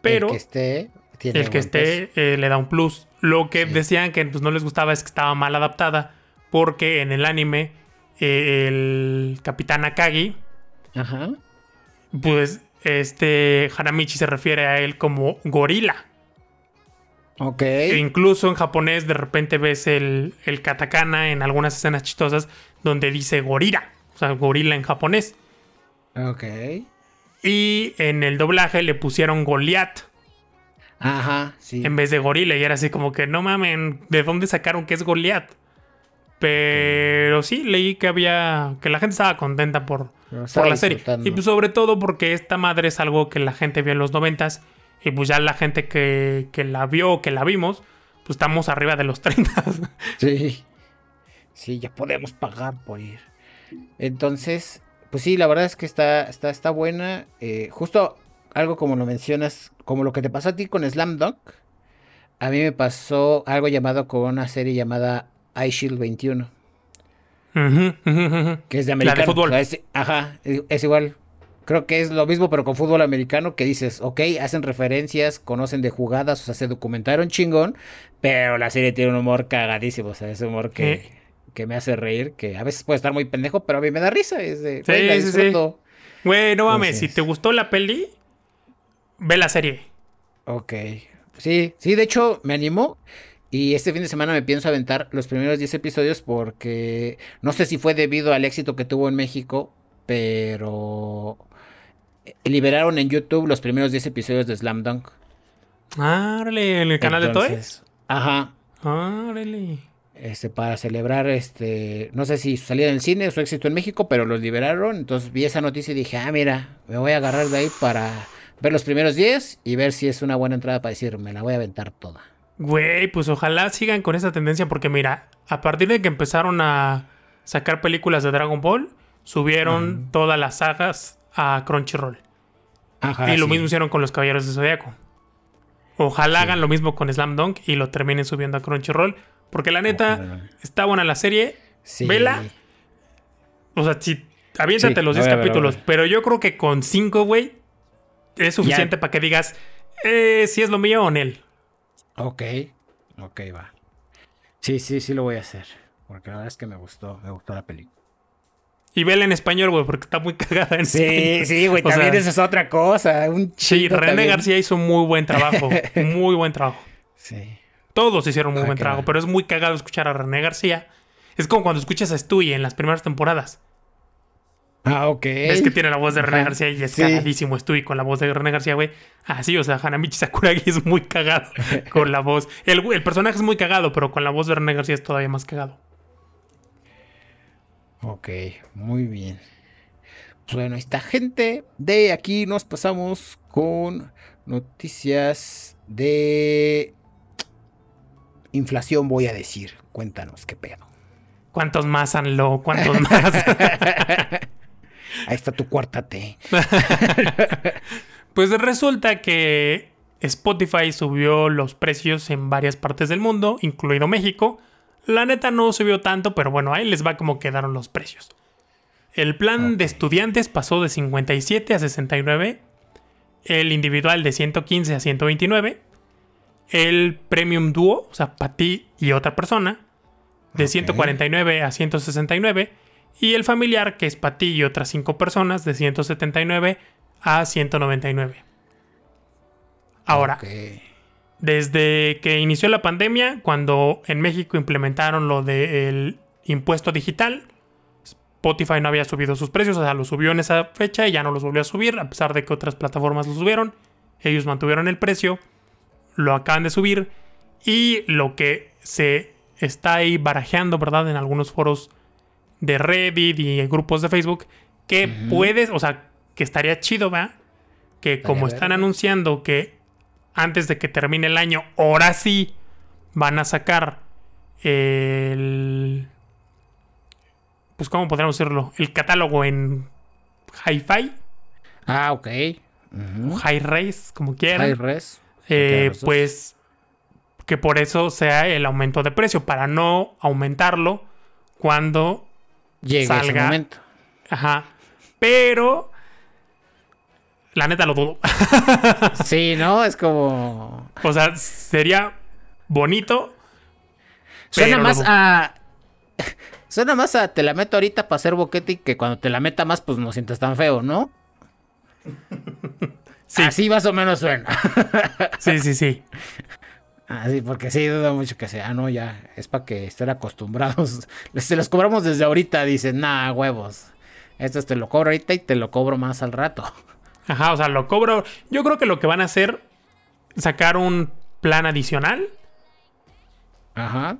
pero el que esté, el que esté eh, le da un plus. Lo que decían que pues, no les gustaba es que estaba mal adaptada. Porque en el anime, eh, el capitán Akagi. Ajá. Pues este Hanamichi se refiere a él como gorila. Ok. E incluso en japonés de repente ves el, el katakana en algunas escenas chistosas donde dice gorila. O sea, gorila en japonés. Ok. Y en el doblaje le pusieron Goliath Ajá, sí. en vez de gorila. Y era así como que no mamen, ¿de dónde sacaron que es Goliath? Pero sí, leí que había. que la gente estaba contenta por, por la serie. Y pues sobre todo porque esta madre es algo que la gente vio en los noventas. Y pues ya la gente que, que la vio, que la vimos, pues estamos arriba de los 30. *laughs* Sí. Sí, ya podemos pagar por ir. Entonces, pues sí, la verdad es que está, está, está buena. Eh, justo algo como lo mencionas, como lo que te pasó a ti con Slam Dunk. A mí me pasó algo llamado con una serie llamada iShield 21. Ujú, ujú, ujú. Que es de La de americano. fútbol. O sea, es- ajá, es igual. Creo que es lo mismo, pero con fútbol americano, que dices, ok, hacen referencias, conocen de jugadas, o sea, se documentaron chingón, pero la serie tiene un humor cagadísimo, o sea, ese humor que, que me hace reír, que a veces puede estar muy pendejo, pero a mí me da risa, es de, Sí, güey, la sí, sí. Güey, no mames, Entonces- si te gustó la peli, ve la serie. Ok, sí, sí, de hecho, me animó, y este fin de semana me pienso aventar los primeros 10 episodios porque no sé si fue debido al éxito que tuvo en México, pero liberaron en YouTube los primeros 10 episodios de Slam Dunk. Árale, en el canal de Toys. Ajá. Árale. Este, para celebrar, este, no sé si su salida en el cine o su éxito en México, pero los liberaron. Entonces vi esa noticia y dije, ah, mira, me voy a agarrar de ahí para ver los primeros 10 y ver si es una buena entrada para decir, me la voy a aventar toda. Güey, pues ojalá sigan con esa tendencia porque mira, a partir de que empezaron a sacar películas de Dragon Ball, subieron todas las sagas a Crunchyroll. Ajá. y lo sí. mismo hicieron con los Caballeros de Zodiaco. Ojalá hagan lo mismo con Slam Dunk y lo terminen subiendo a Crunchyroll. Porque la neta, Ojalá. está buena la serie. Sí. Vela. O sea, si aviéntate los la 10 voy a ver, la voy a capítulos. Pero yo creo que con 5, güey, es suficiente para que digas eh, si es lo mío o en él. Ok, ok, va. Sí, sí, sí lo voy a hacer. Porque la verdad es que me gustó, me gustó la película. Y vela en español, güey, porque está muy *laughs* cagada en Sí, español. sí, güey, también sea, eso es otra cosa. Un Sí, René también. García hizo muy buen trabajo. *laughs* muy buen trabajo. Sí. Todos hicieron muy Ah, buen trabajo, mal. pero es muy cagado escuchar a René García. Es como cuando escuchas a Stewie en las primeras temporadas. Ah, ok. Es que tiene la voz de René García y es sí. cagadísimo Stewie con la voz de René García, güey. Así, o sea, Hanamichi Sakuragi *laughs* es muy cagado *laughs* con la voz. El, el personaje es muy cagado, pero con la voz de René García es todavía más cagado. Ok, muy bien. Pues bueno, esta gente de aquí nos pasamos con noticias de inflación, voy a decir. Cuéntanos qué pedo. ¿Cuántos más han lo? ¿Cuántos más? *laughs* Ahí está tu cuarta T. *laughs* Pues resulta que Spotify subió los precios en varias partes del mundo, incluido México. La neta no subió tanto, pero bueno, ahí les va como quedaron los precios. El plan de estudiantes pasó de 57 a 69. El individual de 115 a 129. El premium dúo, o sea, para ti y otra persona, de Ok. 149 a 169. Y el familiar, que es y otras 5 personas, de 179 a 199. Ahora, desde que inició la pandemia, cuando en México implementaron lo del impuesto digital, Spotify no había subido sus precios, o sea, lo subió en esa fecha y ya no los volvió a subir, a pesar de que otras plataformas lo subieron. Ellos mantuvieron el precio, lo acaban de subir y lo que se está ahí barajeando, ¿verdad? En algunos foros de Reddit y grupos de Facebook, que puedes, o sea, que estaría chido, ¿va? Que como están anunciando que antes de que termine el año, ahora sí van a sacar el. Pues, ¿cómo podríamos decirlo? El catálogo en Hi-Fi, Ah, ok. Ujú. High Res, como quieran. High res. Eh, pues que por eso sea el aumento de precio, para no aumentarlo cuando Llega ese salga. momento. Ajá. Pero. La neta lo dudo. *laughs* Sí, ¿no? Es como. o sea, sería bonito. Suena más a. *laughs* Suena más a te la meto ahorita para hacer boquete y que cuando te la meta más, pues no sientas tan feo, ¿no? Sí, Así más o menos suena. sí, sí, sí. *laughs* Ajá, sí, porque sí duda mucho que sea, ah, no, ya, es para que estén acostumbrados. *laughs* Se los cobramos desde ahorita, dicen, nah, huevos. Esto te lo cobro ahorita y te lo cobro más al rato. Ajá, o sea, lo cobro. Yo creo que lo que van a hacer, sacar un plan adicional. Ajá.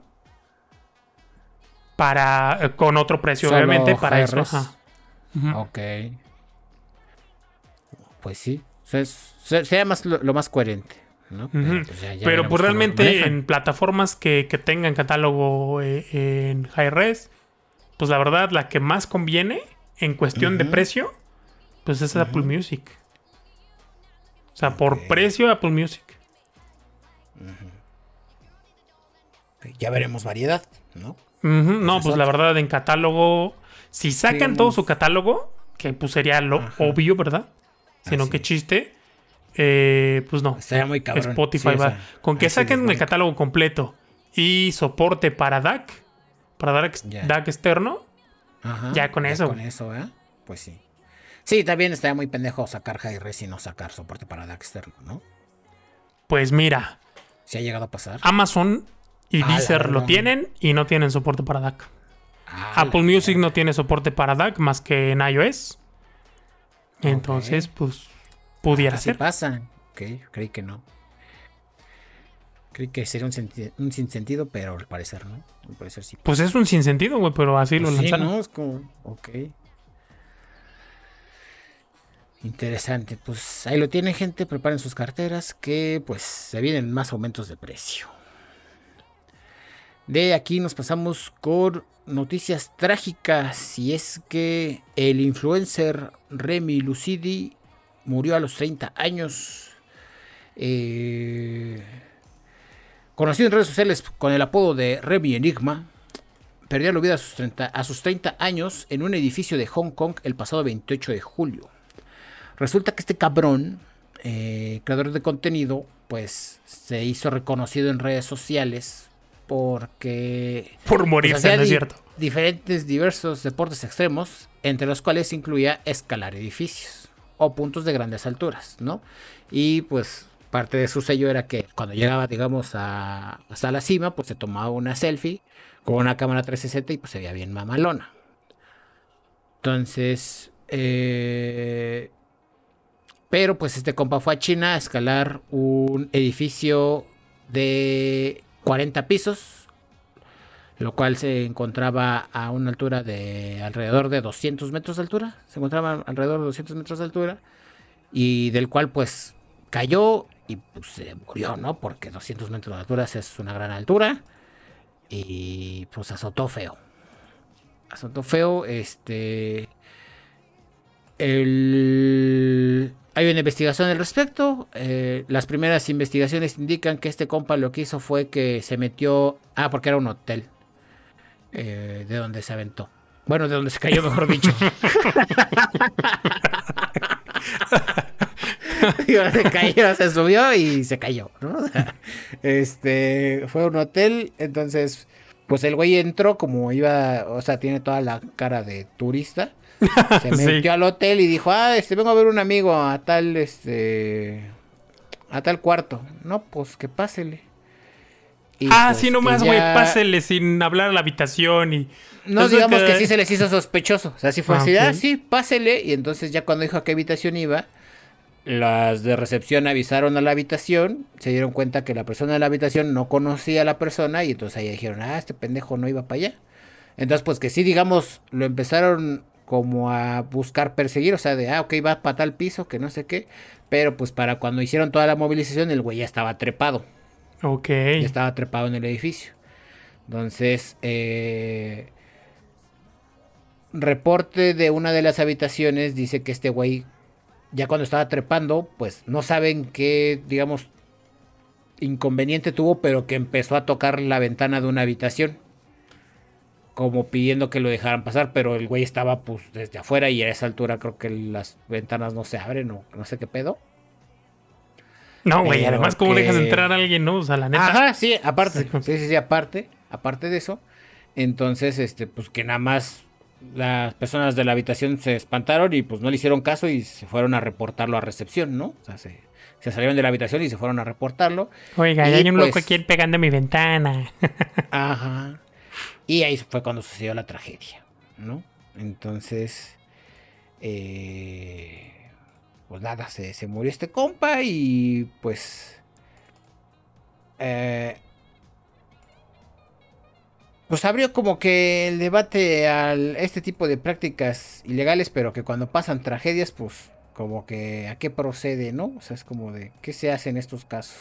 Para, eh, con otro precio, obviamente, para eso. Ajá. Ok. Pues sí. Sería más lo, más coherente. ¿No? Pero pues, realmente en plataformas que, tengan catálogo eh, en high res, pues la verdad la que más conviene en cuestión de precio, pues es Apple Music. O sea, por precio Apple Music. Ya veremos variedad, ¿no? No, pues la verdad en catálogo, si sacan todo su catálogo, que pues sería lo obvio, ¿verdad? Sino que chiste. Eh, pues no. Estaría muy cabrón. Spotify va. Con que saquen el catálogo completo y soporte para DAC, para DAC, DAC externo, ya con eso. Con eso, ¿eh? Pues sí. Sí, también estaría muy pendejo sacar hi-res y no sacar soporte para DAC externo, ¿no? Pues mira. Si ha llegado a pasar. Amazon y Deezer lo tienen y no tienen soporte para DAC. Apple Music no tiene soporte para DAC más que en iOS. Entonces, pues, pudiera ser. pasa. Ok, creí que no. Creí que sería un, un sinsentido, pero al parecer no. Al parecer sí. Pues es un sinsentido, güey, pero así lo pues lanzaron. no, es como, ok. Interesante, pues ahí lo tienen gente, preparen sus carteras que pues se vienen más aumentos de precio. De aquí nos pasamos con noticias trágicas y es que el influencer Remy Lucidi murió a los 30 años. Eh, conocido en redes sociales con el apodo de Remy Enigma, perdió la vida a sus, 30, a sus 30 años en un edificio de Hong Kong el pasado 28 de julio. Resulta que este cabrón, eh, creador de contenido, pues se hizo reconocido en redes sociales porque... Por morirse, pues, ¿no es cierto? Diferentes, diversos deportes extremos, entre los cuales incluía escalar edificios o puntos de grandes alturas, ¿no? Y pues parte de su sello era que cuando llegaba, digamos, a, hasta la cima, pues se tomaba una selfie con una cámara 360 y pues se veía bien mamalona. Entonces, eh, pero pues este compa fue a China a escalar un edificio de 40 pisos, lo cual se encontraba a una altura de alrededor de 200 metros de altura. Se encontraba alrededor de 200 metros de altura y del cual pues cayó y pues se murió, ¿no? Porque 200 metros de altura es una gran altura y pues azotó feo. Azotó feo, este... El, hay una investigación al respecto. Eh, las primeras investigaciones indican que este compa lo que hizo fue que se metió. Ah, porque era un hotel. Eh, de donde se aventó. Bueno, de donde se cayó, mejor dicho. *laughs* *laughs* se cayó, se subió y se cayó, ¿no? *laughs* este fue un hotel, entonces, pues el güey entró como iba, o sea, tiene toda la cara de turista. Se metió al hotel y dijo, ah, este, vengo a ver un amigo a tal, este, a tal cuarto. No, pues que pásele. Ah, pues, sí, nomás, güey, pásele sin hablar a la habitación y... No, digamos que... sí se les hizo sospechoso. O sea, sí fue ah, así, ah, sí, pásele. Y entonces ya cuando dijo a qué habitación iba, las de recepción avisaron a la habitación, se dieron cuenta que la persona de la habitación no conocía a la persona y entonces ahí dijeron, ah, este pendejo no iba para allá. Entonces, pues que sí, digamos, lo empezaron como a buscar perseguir, o sea, de, ah, ok, va para tal piso, que no sé qué, pero pues para cuando hicieron toda la movilización, el güey ya estaba trepado. Ok. Ya estaba trepado en el edificio. Entonces, eh, reporte de una de las habitaciones dice que este güey, ya cuando estaba trepando, pues no saben qué, digamos, inconveniente tuvo, pero que empezó a tocar la ventana de una habitación como pidiendo que lo dejaran pasar, pero el güey estaba pues desde afuera y a esa altura creo que las ventanas no se abren o no sé qué pedo. No, güey, además cómo dejas entrar a alguien, ¿no? O sea, la neta. Ajá, sí, aparte, sí, sí, sí, aparte, aparte de eso. Entonces, este, pues que nada más las personas de la habitación se espantaron y pues no le hicieron caso y se fueron a reportarlo a recepción, ¿no? O sea, se, salieron de la habitación y se fueron a reportarlo. Oiga, hay un loco pues aquí pegando a mi ventana. *laughs* ajá. Y ahí fue cuando sucedió la tragedia, ¿no? Entonces, eh, pues nada, se, se, murió este compa y pues... Eh, pues abrió como que el debate a este tipo de prácticas ilegales, pero que cuando pasan tragedias, pues como que a qué procede, ¿no? O sea, es como de qué se hace en estos casos.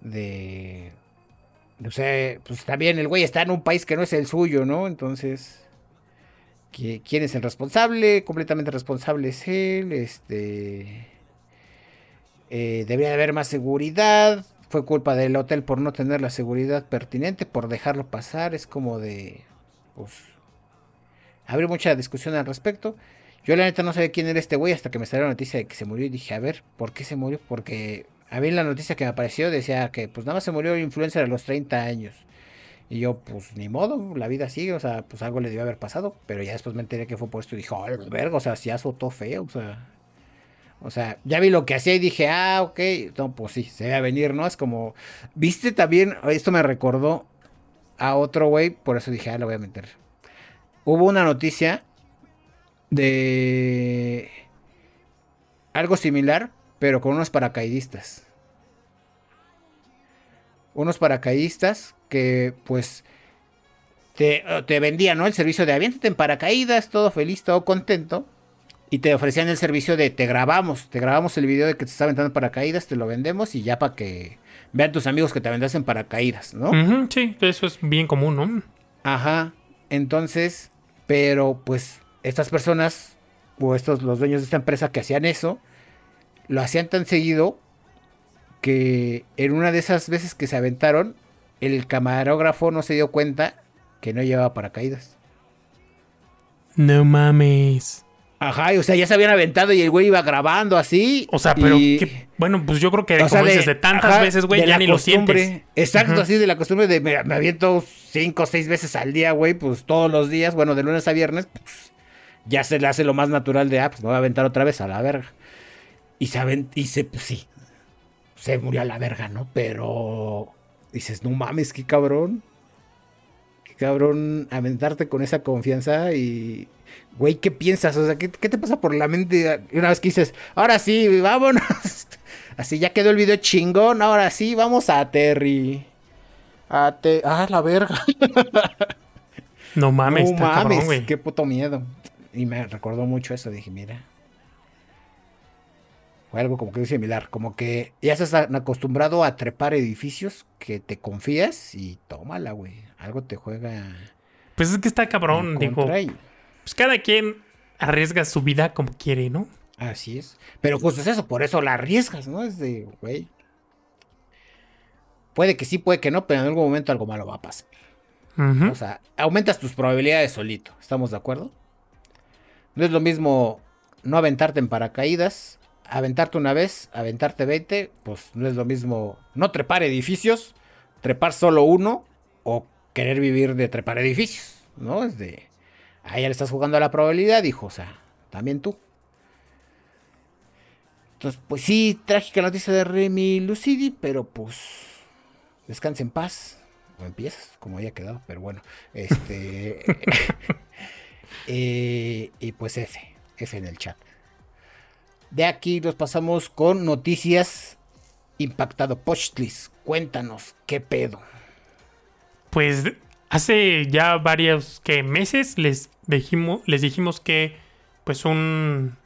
De... No sé, pues también el güey está en un país que no es el suyo, ¿no? Entonces, ¿quién es el responsable? Completamente responsable es él, este... Eh, debería haber más seguridad fue culpa del hotel por no tener la seguridad pertinente, por dejarlo pasar. Es como de. Pues. Habría mucha discusión al respecto. Yo la neta no sabía quién era este güey hasta que me salió la noticia de que se murió y dije, a ver, ¿por qué se murió? Porque a mí la noticia que me apareció decía que pues nada más se murió el influencer a los 30 años. Y yo, pues ni modo, la vida sigue, o sea, pues algo le debió haber pasado. Pero ya después me enteré que fue por esto y dije, oh, verga, o sea, si azotó feo, o sea. O sea, ya vi lo que hacía y dije, ah, ok. No, pues sí, se ve a venir, ¿no? Es como. Viste también, esto me recordó a otro güey, por eso dije, ah, lo voy a meter. Hubo una noticia de. Algo similar, pero con unos paracaidistas. Unos paracaidistas que, pues. Te, te vendían, ¿no? El servicio de aviéntate en paracaídas, todo feliz, todo contento y te ofrecían el servicio de te grabamos, te grabamos el video de que te está aventando paracaídas, te lo vendemos y ya para que vean tus amigos que te aventasen paracaídas, ¿no? sí, eso es bien común, ¿no? Ajá. Entonces, pero pues estas personas o estos los dueños de esta empresa que hacían eso lo hacían tan seguido que en una de esas veces que se aventaron el camarógrafo no se dio cuenta que no llevaba paracaídas. No mames. Ajá, o sea, ya se habían aventado y el güey iba grabando así. O sea, pero bueno, pues yo creo que como dices, de tantas veces, güey, ya ni lo sientes. Exacto, así de la costumbre de me, aviento cinco o seis veces al día, güey, pues todos los días, bueno, de lunes a viernes, pues ya se le hace lo más natural de, ah, pues me voy a aventar otra vez a la verga. Y se y se, pues sí, se murió a la verga, ¿no? Pero dices, no mames, qué cabrón. Qué cabrón aventarte con esa confianza y güey, ¿qué piensas? O sea, ¿qué, te pasa por la mente una vez que dices, ahora sí, vámonos? *laughs* Así ya quedó el video chingón, ahora sí, vamos a Terry. A te ah, la verga. *laughs* No mames, no mames, qué puto miedo. Y me recordó mucho eso, dije, mira. Algo como que similar, como que ya estás acostumbrado a trepar edificios que te confías y tómala, güey. Algo te juega. Pues es que está cabrón, digo pues cada quien arriesga su vida como quiere, ¿no? Así es. Pero justo es eso, por eso la arriesgas, ¿no? Es de, güey. Puede que sí, puede que no, pero en algún momento algo malo va a pasar. O sea, aumentas tus probabilidades solito. ¿Estamos de acuerdo? No es lo mismo no aventarte en paracaídas, aventarte una vez, aventarte 20, pues no es lo mismo no trepar edificios, trepar solo uno o querer vivir de trepar edificios, ¿no? Es de Ahí le estás jugando a la probabilidad, dijo. O sea, también tú. Entonces, pues sí, trágica noticia de Remy Lucidi, pero pues descanse en paz. O empiezas, como haya quedado, pero bueno. Este. *laughs* Eh, y pues F. F en el chat. De aquí nos pasamos con noticias impactado. Pochtlis, cuéntanos, ¿qué pedo? Pues hace ya varios que meses les dijimos, les dijimos que pues un...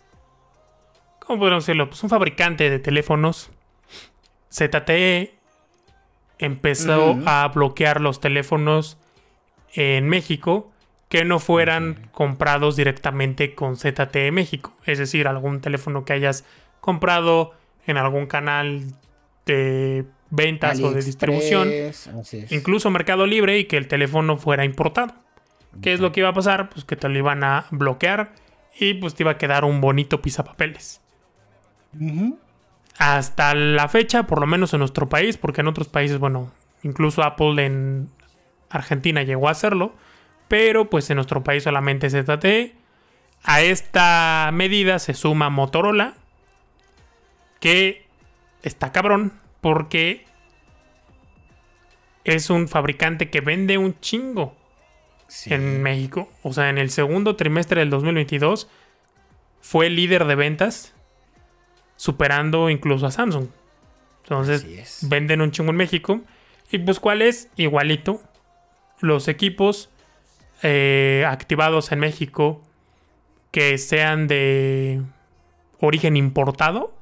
¿Cómo podemos decirlo? Pues un fabricante de teléfonos, ZTE, empezó a bloquear los teléfonos en México que no fueran comprados directamente con ZTE México. Es decir, algún teléfono que hayas comprado en algún canal de ventas o de distribución, incluso Mercado Libre y que el teléfono fuera importado. ¿Qué es lo que iba a pasar? Pues que te lo iban a bloquear y pues te iba a quedar un bonito pisapapeles. Hasta la fecha, por lo menos en nuestro país, porque en otros países, bueno, incluso Apple en Argentina llegó a hacerlo, pero pues en nuestro país solamente es ZTE. A esta medida se suma Motorola, que está cabrón porque es un fabricante que vende un chingo en México. O sea, en el segundo trimestre del 2022 fue líder de ventas, superando incluso a Samsung. Entonces, venden un chingo en México. Y pues, ¿cuál es? Igualito. Los equipos eh, activados en México que sean de origen importado.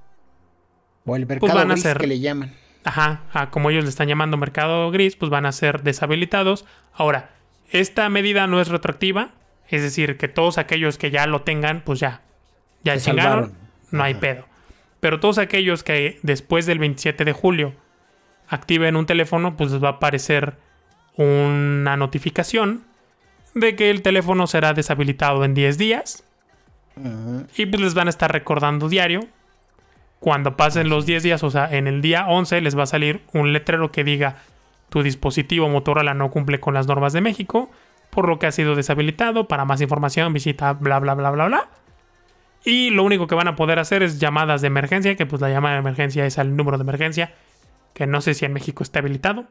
O el pues mercado gris que le llaman. Ajá, como ellos le están llamando mercado gris, pues van a ser deshabilitados. Ahora, esta medida no es retroactiva, es decir, que todos aquellos que ya lo tengan, pues ya, ya Se no hay pedo. Pero todos aquellos que después del 27 de julio activen un teléfono, pues les va a aparecer una notificación de que el teléfono será deshabilitado en 10 días. Y pues les van a estar recordando diario. Cuando pasen los 10 días, o sea, en el día 11 les va a salir un letrero que diga tu dispositivo Motorola no cumple con las normas de México, por lo que ha sido deshabilitado. Para más información visita bla bla bla bla bla. Y lo único que van a poder hacer es llamadas de emergencia, que pues la llamada de emergencia es al número de emergencia, que no sé si en México está habilitado.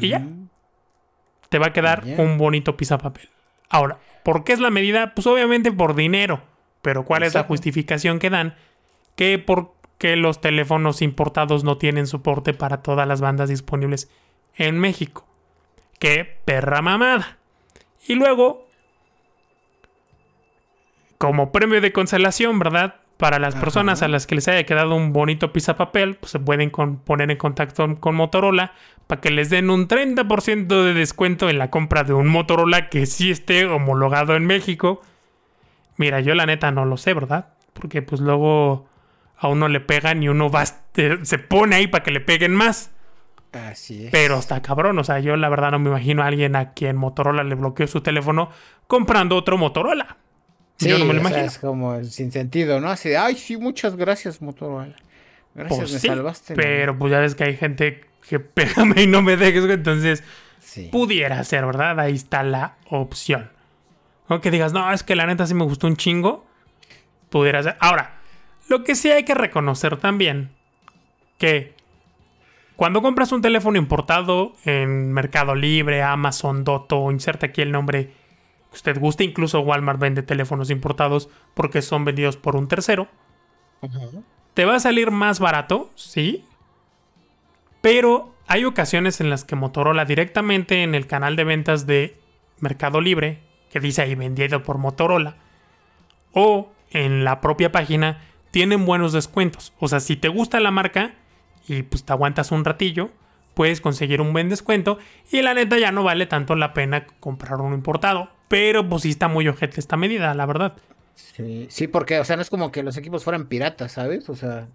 Y ya. Te va a quedar un bonito papel. Ahora, ¿por qué es la medida? Pues obviamente por dinero. Pero ¿cuál es la justificación que dan? Que porque los teléfonos importados no tienen soporte para todas las bandas disponibles en México. ¡Qué perra mamada! Y luego, como premio de consolación, ¿verdad? Para las personas a las que les haya quedado un bonito papel, pues se pueden poner en contacto con Motorola para que les den un 30% de descuento en la compra de un Motorola que sí esté homologado en México. Mira, yo la neta no lo sé, ¿verdad? Porque pues luego a uno le pegan y uno va, se pone ahí para que le peguen más. Así es. Pero está cabrón, o sea, yo la verdad no me imagino a alguien a quien Motorola le bloqueó su teléfono comprando otro Motorola. Sí, no me lo imagino. es como sin sentido, ¿no? Así de, ay, sí, muchas gracias, Motorola. Gracias, pues me salvaste. Pero pues ya ves que hay gente que *laughs* pégame y no me dejes, entonces pudiera ser, ¿verdad? Ahí está la opción. O que digas, no, es que la neta sí me gustó un chingo. Pudiera ser. Ahora, lo que sí hay que reconocer también, que cuando compras un teléfono importado en Mercado Libre, Amazon, Doto, inserte aquí el nombre usted guste, incluso Walmart vende teléfonos importados porque son vendidos por un tercero. Te va a salir más barato, sí. Pero hay ocasiones en las que Motorola directamente en el canal de ventas de Mercado Libre, que dice ahí vendido por Motorola, o en la propia página, tienen buenos descuentos. O sea, si te gusta la marca y pues te aguantas un ratillo, puedes conseguir un buen descuento y la neta ya no vale tanto la pena comprar uno importado. Pero pues sí está muy ojete esta medida, la verdad. Sí, sí, porque, o sea, no es como que los equipos fueran piratas, ¿sabes? O sea,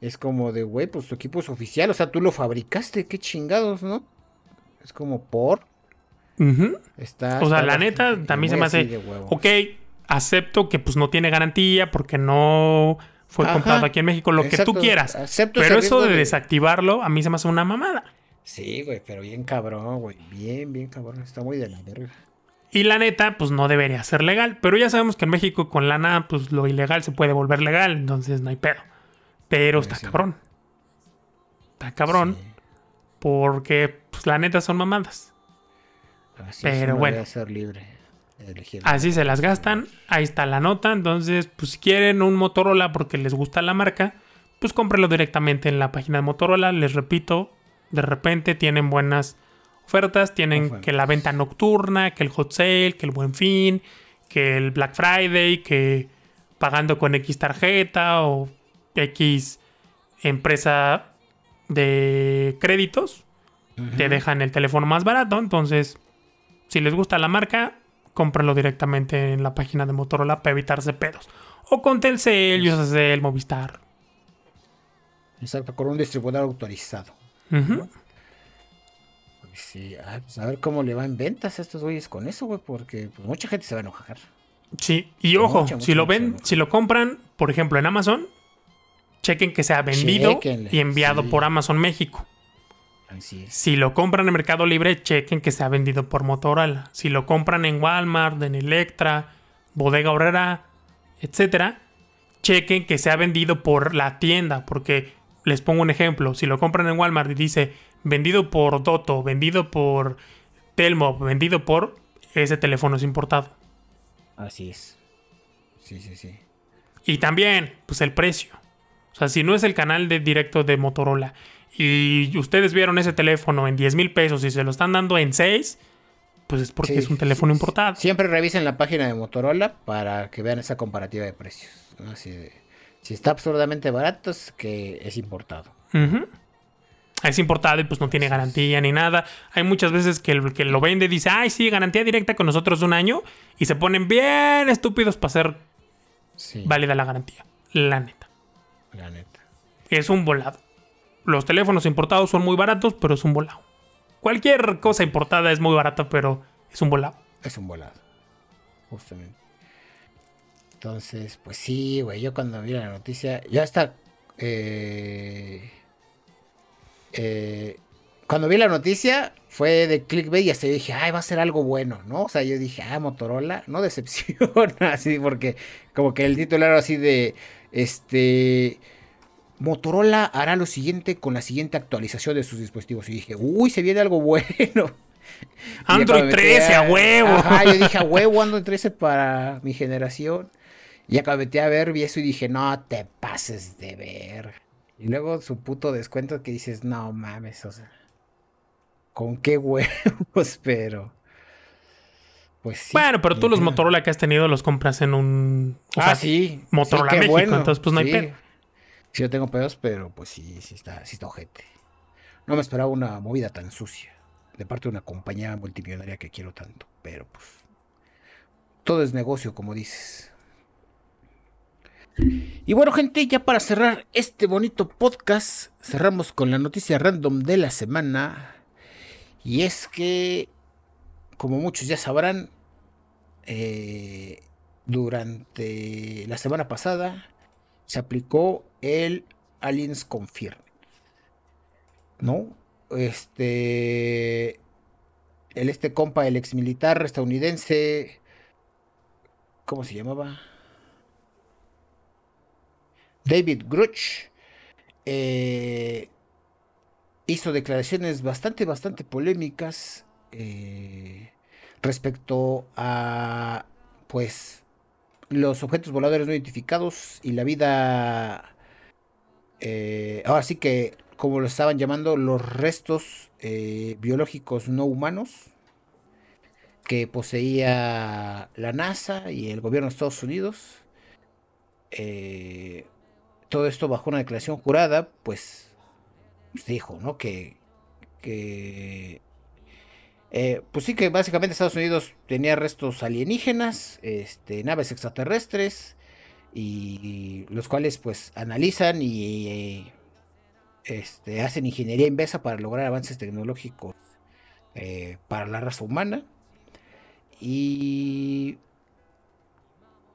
es como de, güey, pues tu equipo es oficial, o sea, tú lo fabricaste, qué chingados, ¿no? Es como por. está, o sea, la neta, también se me hace. Ok, acepto que pues no tiene garantía porque no fue comprado aquí en México, lo que tú quieras. pero eso de desactivarlo, a mí se me hace una mamada. Sí, güey, pero bien cabrón, güey. Bien, bien cabrón. Está muy de la verga. Y la neta, pues no debería ser legal. Pero ya sabemos que en México con lana, pues lo ilegal se puede volver legal. Entonces no hay pedo. Pero está cabrón. Está cabrón. Porque, pues la neta son mamadas. Así pero bueno. Ser libre, así se las gastan. Ahí está la nota. Entonces, pues si quieren un Motorola porque les gusta la marca, pues cómprenlo directamente en la página de Motorola. Les repito, de repente tienen buenas ofertas, tienen que la venta nocturna, que el hot sale, que el buen fin, que el Black Friday, que pagando con X tarjeta o X empresa de créditos, te dejan el teléfono más barato. Entonces, si les gusta la marca, cómprenlo directamente en la página de Motorola para evitarse pedos. O con Telcel, el Movistar. Exacto, con un distribuidor autorizado. Sí, pues a ver cómo le va en ventas a estos güeyes con eso, güey, porque pues, mucha gente se va a enojar. Sí, y ojo, si lo ven, si lo compran, por ejemplo, en Amazon, chequen que sea vendido y enviado por Amazon México. Así es. Si lo compran en Mercado Libre, chequen que se ha vendido por Motorola. Si lo compran en Walmart, en Electra, Bodega Obrera, etcétera, chequen que se ha vendido por la tienda. Porque les pongo un ejemplo: si lo compran en Walmart y dice vendido por Doto, vendido por Telmo, vendido por. Ese teléfono es importado. Así es. Sí, sí, sí. Y también, pues el precio. O sea, si no es el canal de directo de Motorola y ustedes vieron ese teléfono en 10 mil pesos y se lo están dando en 6, pues es porque Sí, es un teléfono sí, importado. Siempre revisen la página de Motorola para que vean esa comparativa de precios. si está absurdamente barato, es que es importado. Ujú. Es importado y pues no tiene garantía ni nada. Hay muchas veces que el que lo vende dice, ay, sí, garantía directa con nosotros un año. Y se ponen bien estúpidos para hacer Sí, válida la garantía. La neta. la neta. Es un volado. Los teléfonos importados son muy baratos, pero es un volado. Cualquier cosa importada es muy barata, pero es un volado. Es un volado. Justamente. Entonces, pues sí, güey. Yo cuando vi la noticia, ya está. eh, eh, cuando vi la noticia, fue de clickbait y hasta yo dije, ay, va a ser algo bueno, ¿no? O sea, yo dije, ah, Motorola, no decepciona, *laughs* así, porque como que el título era así de, este, Motorola hará lo siguiente con la siguiente actualización de sus dispositivos. Y dije, uy, se viene algo bueno. *laughs* Android cuando me 13 metí a huevo. Ajá, yo dije, a *laughs* huevo, Android 13 para mi generación. Y metí a ver, vi eso y dije, no te pases de ver. Y luego su puto descuento que dices, no mames, o sea, ¿con qué huevos? *laughs* Pero, pues sí. Bueno, pero tú los. Motorola que has tenido los compras en un... o ah, sea, sí. Motorola sí, México, entonces, pues, no hay pedo. Sí, yo tengo pedos, pero pues sí, sí está, sí está ojete. No me esperaba una movida tan sucia. De parte de una compañía multimillonaria que quiero tanto. Pero pues. Todo es negocio, como dices. Y bueno, gente, ya para cerrar este bonito podcast, cerramos con la noticia random de la semana. Y es que, como muchos ya sabrán, eh, durante la semana pasada se aplicó el Aliens Confirmed. ¿No? Este. El este compa, el ex militar estadounidense. ¿Cómo se llamaba? David Gruch. eh, hizo declaraciones bastante, bastante polémicas. eh, respecto a. Pues. Los objetos voladores no identificados y la vida eh, ahora sí que, como lo estaban llamando, los restos eh, biológicos no humanos que poseía la NASA y el gobierno de Estados Unidos. Eh, todo esto bajo una declaración jurada, pues, pues dijo, ¿no? Que, que eh, pues sí que básicamente Estados Unidos tenía restos alienígenas, este, naves extraterrestres, y los cuales pues analizan y eh, este, hacen ingeniería inversa para lograr avances tecnológicos eh, para la raza humana. Y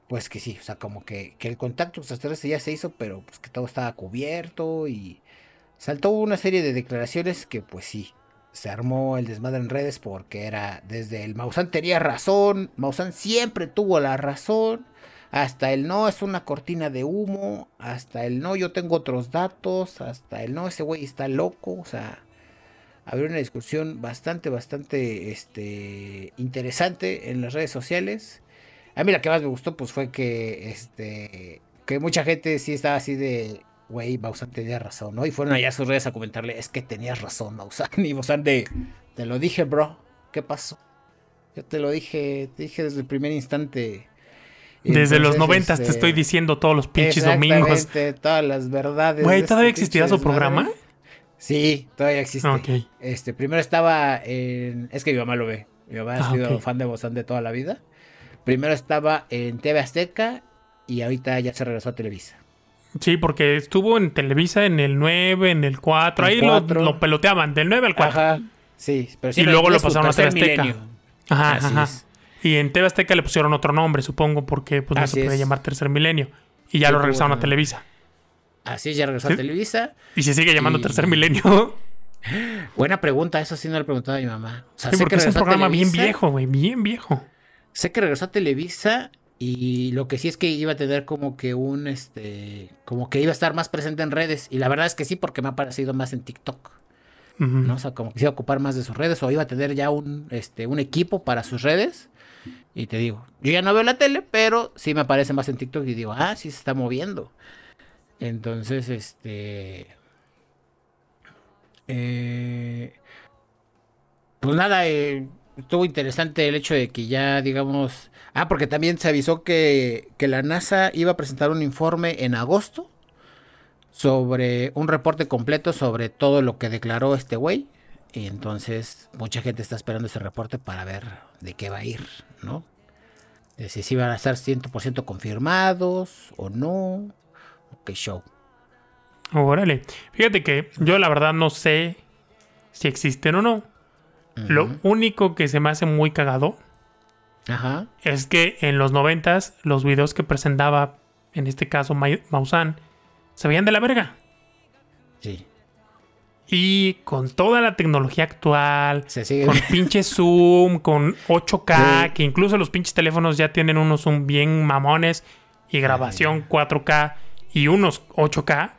pues que sí, o sea, como que, que el contacto extraterrestre ya se hizo, pero pues que todo estaba cubierto y saltó una serie de declaraciones que pues sí, se armó el desmadre en redes porque era desde el Maussan tenía razón, Maussan siempre tuvo la razón, hasta el no es una cortina de humo, hasta el no yo tengo otros datos, hasta el no ese güey está loco, o sea, había una discusión bastante, bastante este, interesante en las redes sociales. A mí la que más me gustó pues fue que este que mucha gente sí estaba así de güey, Maussan tenía razón, ¿no? Y fueron allá a sus redes a comentarle, es que tenías razón, Maussan. *laughs* Y Maussan de, te lo dije, bro, ¿qué pasó? Yo te lo dije, te dije desde el primer instante. Y Desde los noventas te este, estoy diciendo todos los pinches domingos. todas las verdades. Güey, de ¿todavía este existirá su programa? Sí, todavía existe. Ok. Este, primero estaba en. Es que mi mamá lo ve. Mi mamá ha Ah, sido fan de Bozán de toda la vida. Primero estaba en TV Azteca y ahorita ya se regresó a Televisa. Sí, porque estuvo en Televisa en el 9, en el 4. El Ahí. Lo, lo peloteaban, del 9 al 4. Ajá. Sí, pero Y siempre luego lo pasaron a TV Azteca. milenio. Ajá, Así ajá. es. Y en TV Azteca le pusieron otro nombre, supongo, porque pues no Así se puede es. llamar Tercer Milenio. Y ya Sí, lo regresaron a Televisa. Así ya regresó Sí. a Televisa. Y se sigue llamando Y- Tercer Milenio. *laughs* Buena pregunta, eso sí no le he preguntado a mi mamá. O sea, sé que es un programa bien viejo, güey, bien viejo. Sé que regresó a Televisa y lo que sí es que iba a tener como que un, este, como que iba a estar más presente en redes. Y la verdad es que sí, porque me ha parecido más en TikTok. ¿no? O sea, como que se iba a ocupar más de sus redes o iba a tener ya un, este, un equipo para sus redes. Y te digo, yo ya no veo la tele, pero sí me aparece más en TikTok y digo, ah, sí se está moviendo. Entonces, este... Eh, pues nada, eh, estuvo interesante el hecho de que ya, digamos... Ah, porque también se avisó que, que la NASA iba a presentar un informe en agosto sobre un reporte completo sobre todo lo que declaró este güey. Y entonces mucha gente está esperando ese reporte para ver de qué va a ir, ¿no? De si van a estar 100% confirmados o no. qué show. Órale. Fíjate que yo la verdad no sé si existen o no. Lo único que se me hace muy cagado es que en los noventas los videos que presentaba, en este caso Maussan, se veían de la verga. Sí. Y con toda la tecnología actual, con *laughs* pinche zoom, con 8K, que incluso los pinches teléfonos ya tienen unos zoom bien mamones y grabación 4K y unos 8K,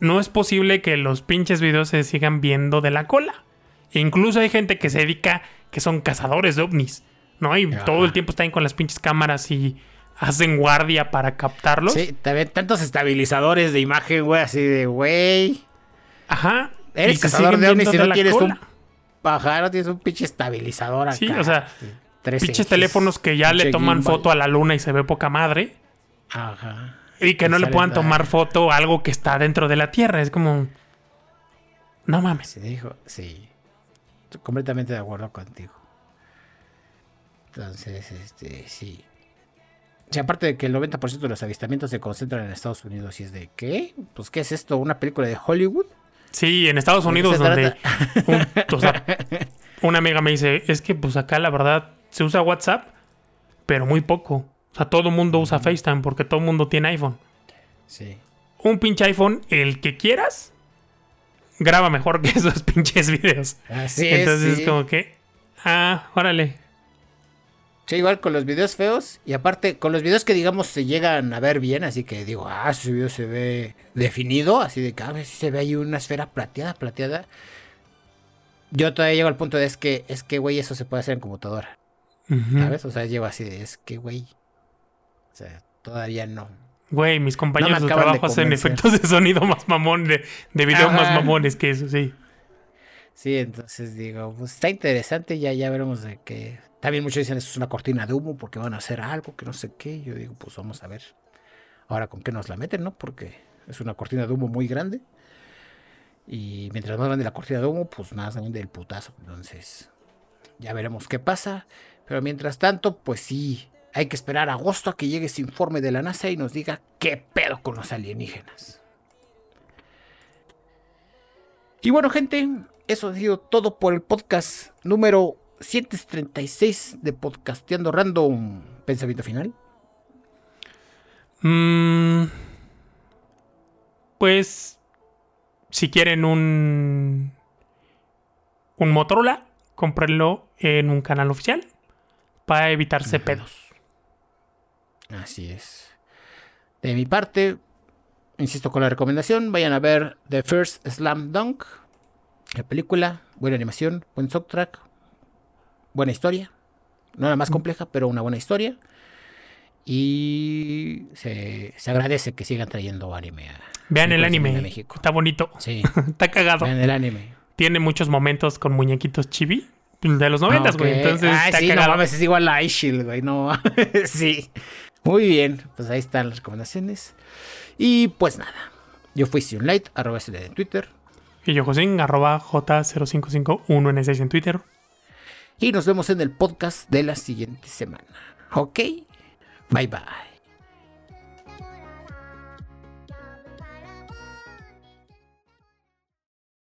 no es posible que los pinches videos se sigan viendo de la cola. E incluso hay gente que se dedica, que son cazadores de ovnis, ¿no? Y todo el tiempo están con las pinches cámaras y hacen guardia para captarlos. Sí, también tantos estabilizadores de imagen, güey, así de, güey. Ajá. Eres cazador de ovnis y no tienes un pájaro, tienes un pinche estabilizador acá. Sí, o sea, pinches teléfonos que ya le toman foto a la luna y se ve poca madre. Ajá. Y que no le puedan tomar foto a algo que está dentro de la Tierra. Es como. No mames. Se dijo, sí. Estoy completamente de acuerdo contigo. Entonces, este, sí. Y aparte de que el 90% de los avistamientos se concentran en Estados Unidos y es de ¿qué? Pues ¿qué es esto? ¿Una película de Hollywood? Sí, en Estados Unidos donde una amiga me dice, es que pues acá la verdad se usa WhatsApp, pero muy poco. O sea, todo el mundo usa FaceTime porque todo el mundo tiene iPhone. Sí. Un pinche iPhone, el que quieras, graba mejor que *laughs* esos pinches videos. Así es. Entonces, como que, ah, órale. Sí, igual con los videos feos y aparte con los videos que digamos se llegan a ver bien, así que digo, ah, ese video se ve definido, así de que a ver si se ve ahí una esfera plateada, plateada. Yo todavía llego al punto de es que, es que, güey, eso se puede hacer en computadora. ¿Sabes? O sea, llevo así de, es que, güey. O sea, todavía no. Güey, mis compañeros de trabajo hacen efectos de sonido más mamón, de, de video más mamones que eso, sí. Sí, entonces digo, pues está interesante, ya, ya veremos de qué también muchos dicen, eso es una cortina de humo porque van a hacer algo, que no sé qué. Yo digo, pues vamos a ver ahora con qué nos la meten, ¿no? Porque es una cortina de humo muy grande. Y mientras más grande la cortina de humo, pues más grande el putazo. Entonces, ya veremos qué pasa. Pero mientras tanto, pues sí, hay que esperar a agosto a que llegue ese informe de la NASA y nos diga qué pedo con los alienígenas. Y bueno, gente, eso ha sido todo por el podcast número 136 de Podcasteando Random. ¿Pensamiento final? Mm, pues, si quieren un, un Motorola, cómprenlo en un canal oficial para evitarse pedos. Así es. De mi parte, insisto con la recomendación, vayan a ver The First Slam Dunk, la película, buena animación, buen soundtrack, buena historia. No la más compleja, pero una buena historia. Y se, agradece que sigan trayendo anime. Vean el anime. México. Está bonito. Sí. *laughs* Está cagado. Vean el anime. Tiene muchos momentos con muñequitos chibi. De los noventas, güey. Entonces, está sí, no mames, es igual a iShield, güey. No, *laughs* sí. Muy bien. Pues ahí están las recomendaciones. Y pues nada. Yo fui Sionlight, arroba en Twitter. Y yo, Josín, arroba J0551N6 en Twitter. Y nos vemos en el podcast de la siguiente semana. ¿Ok? Bye bye.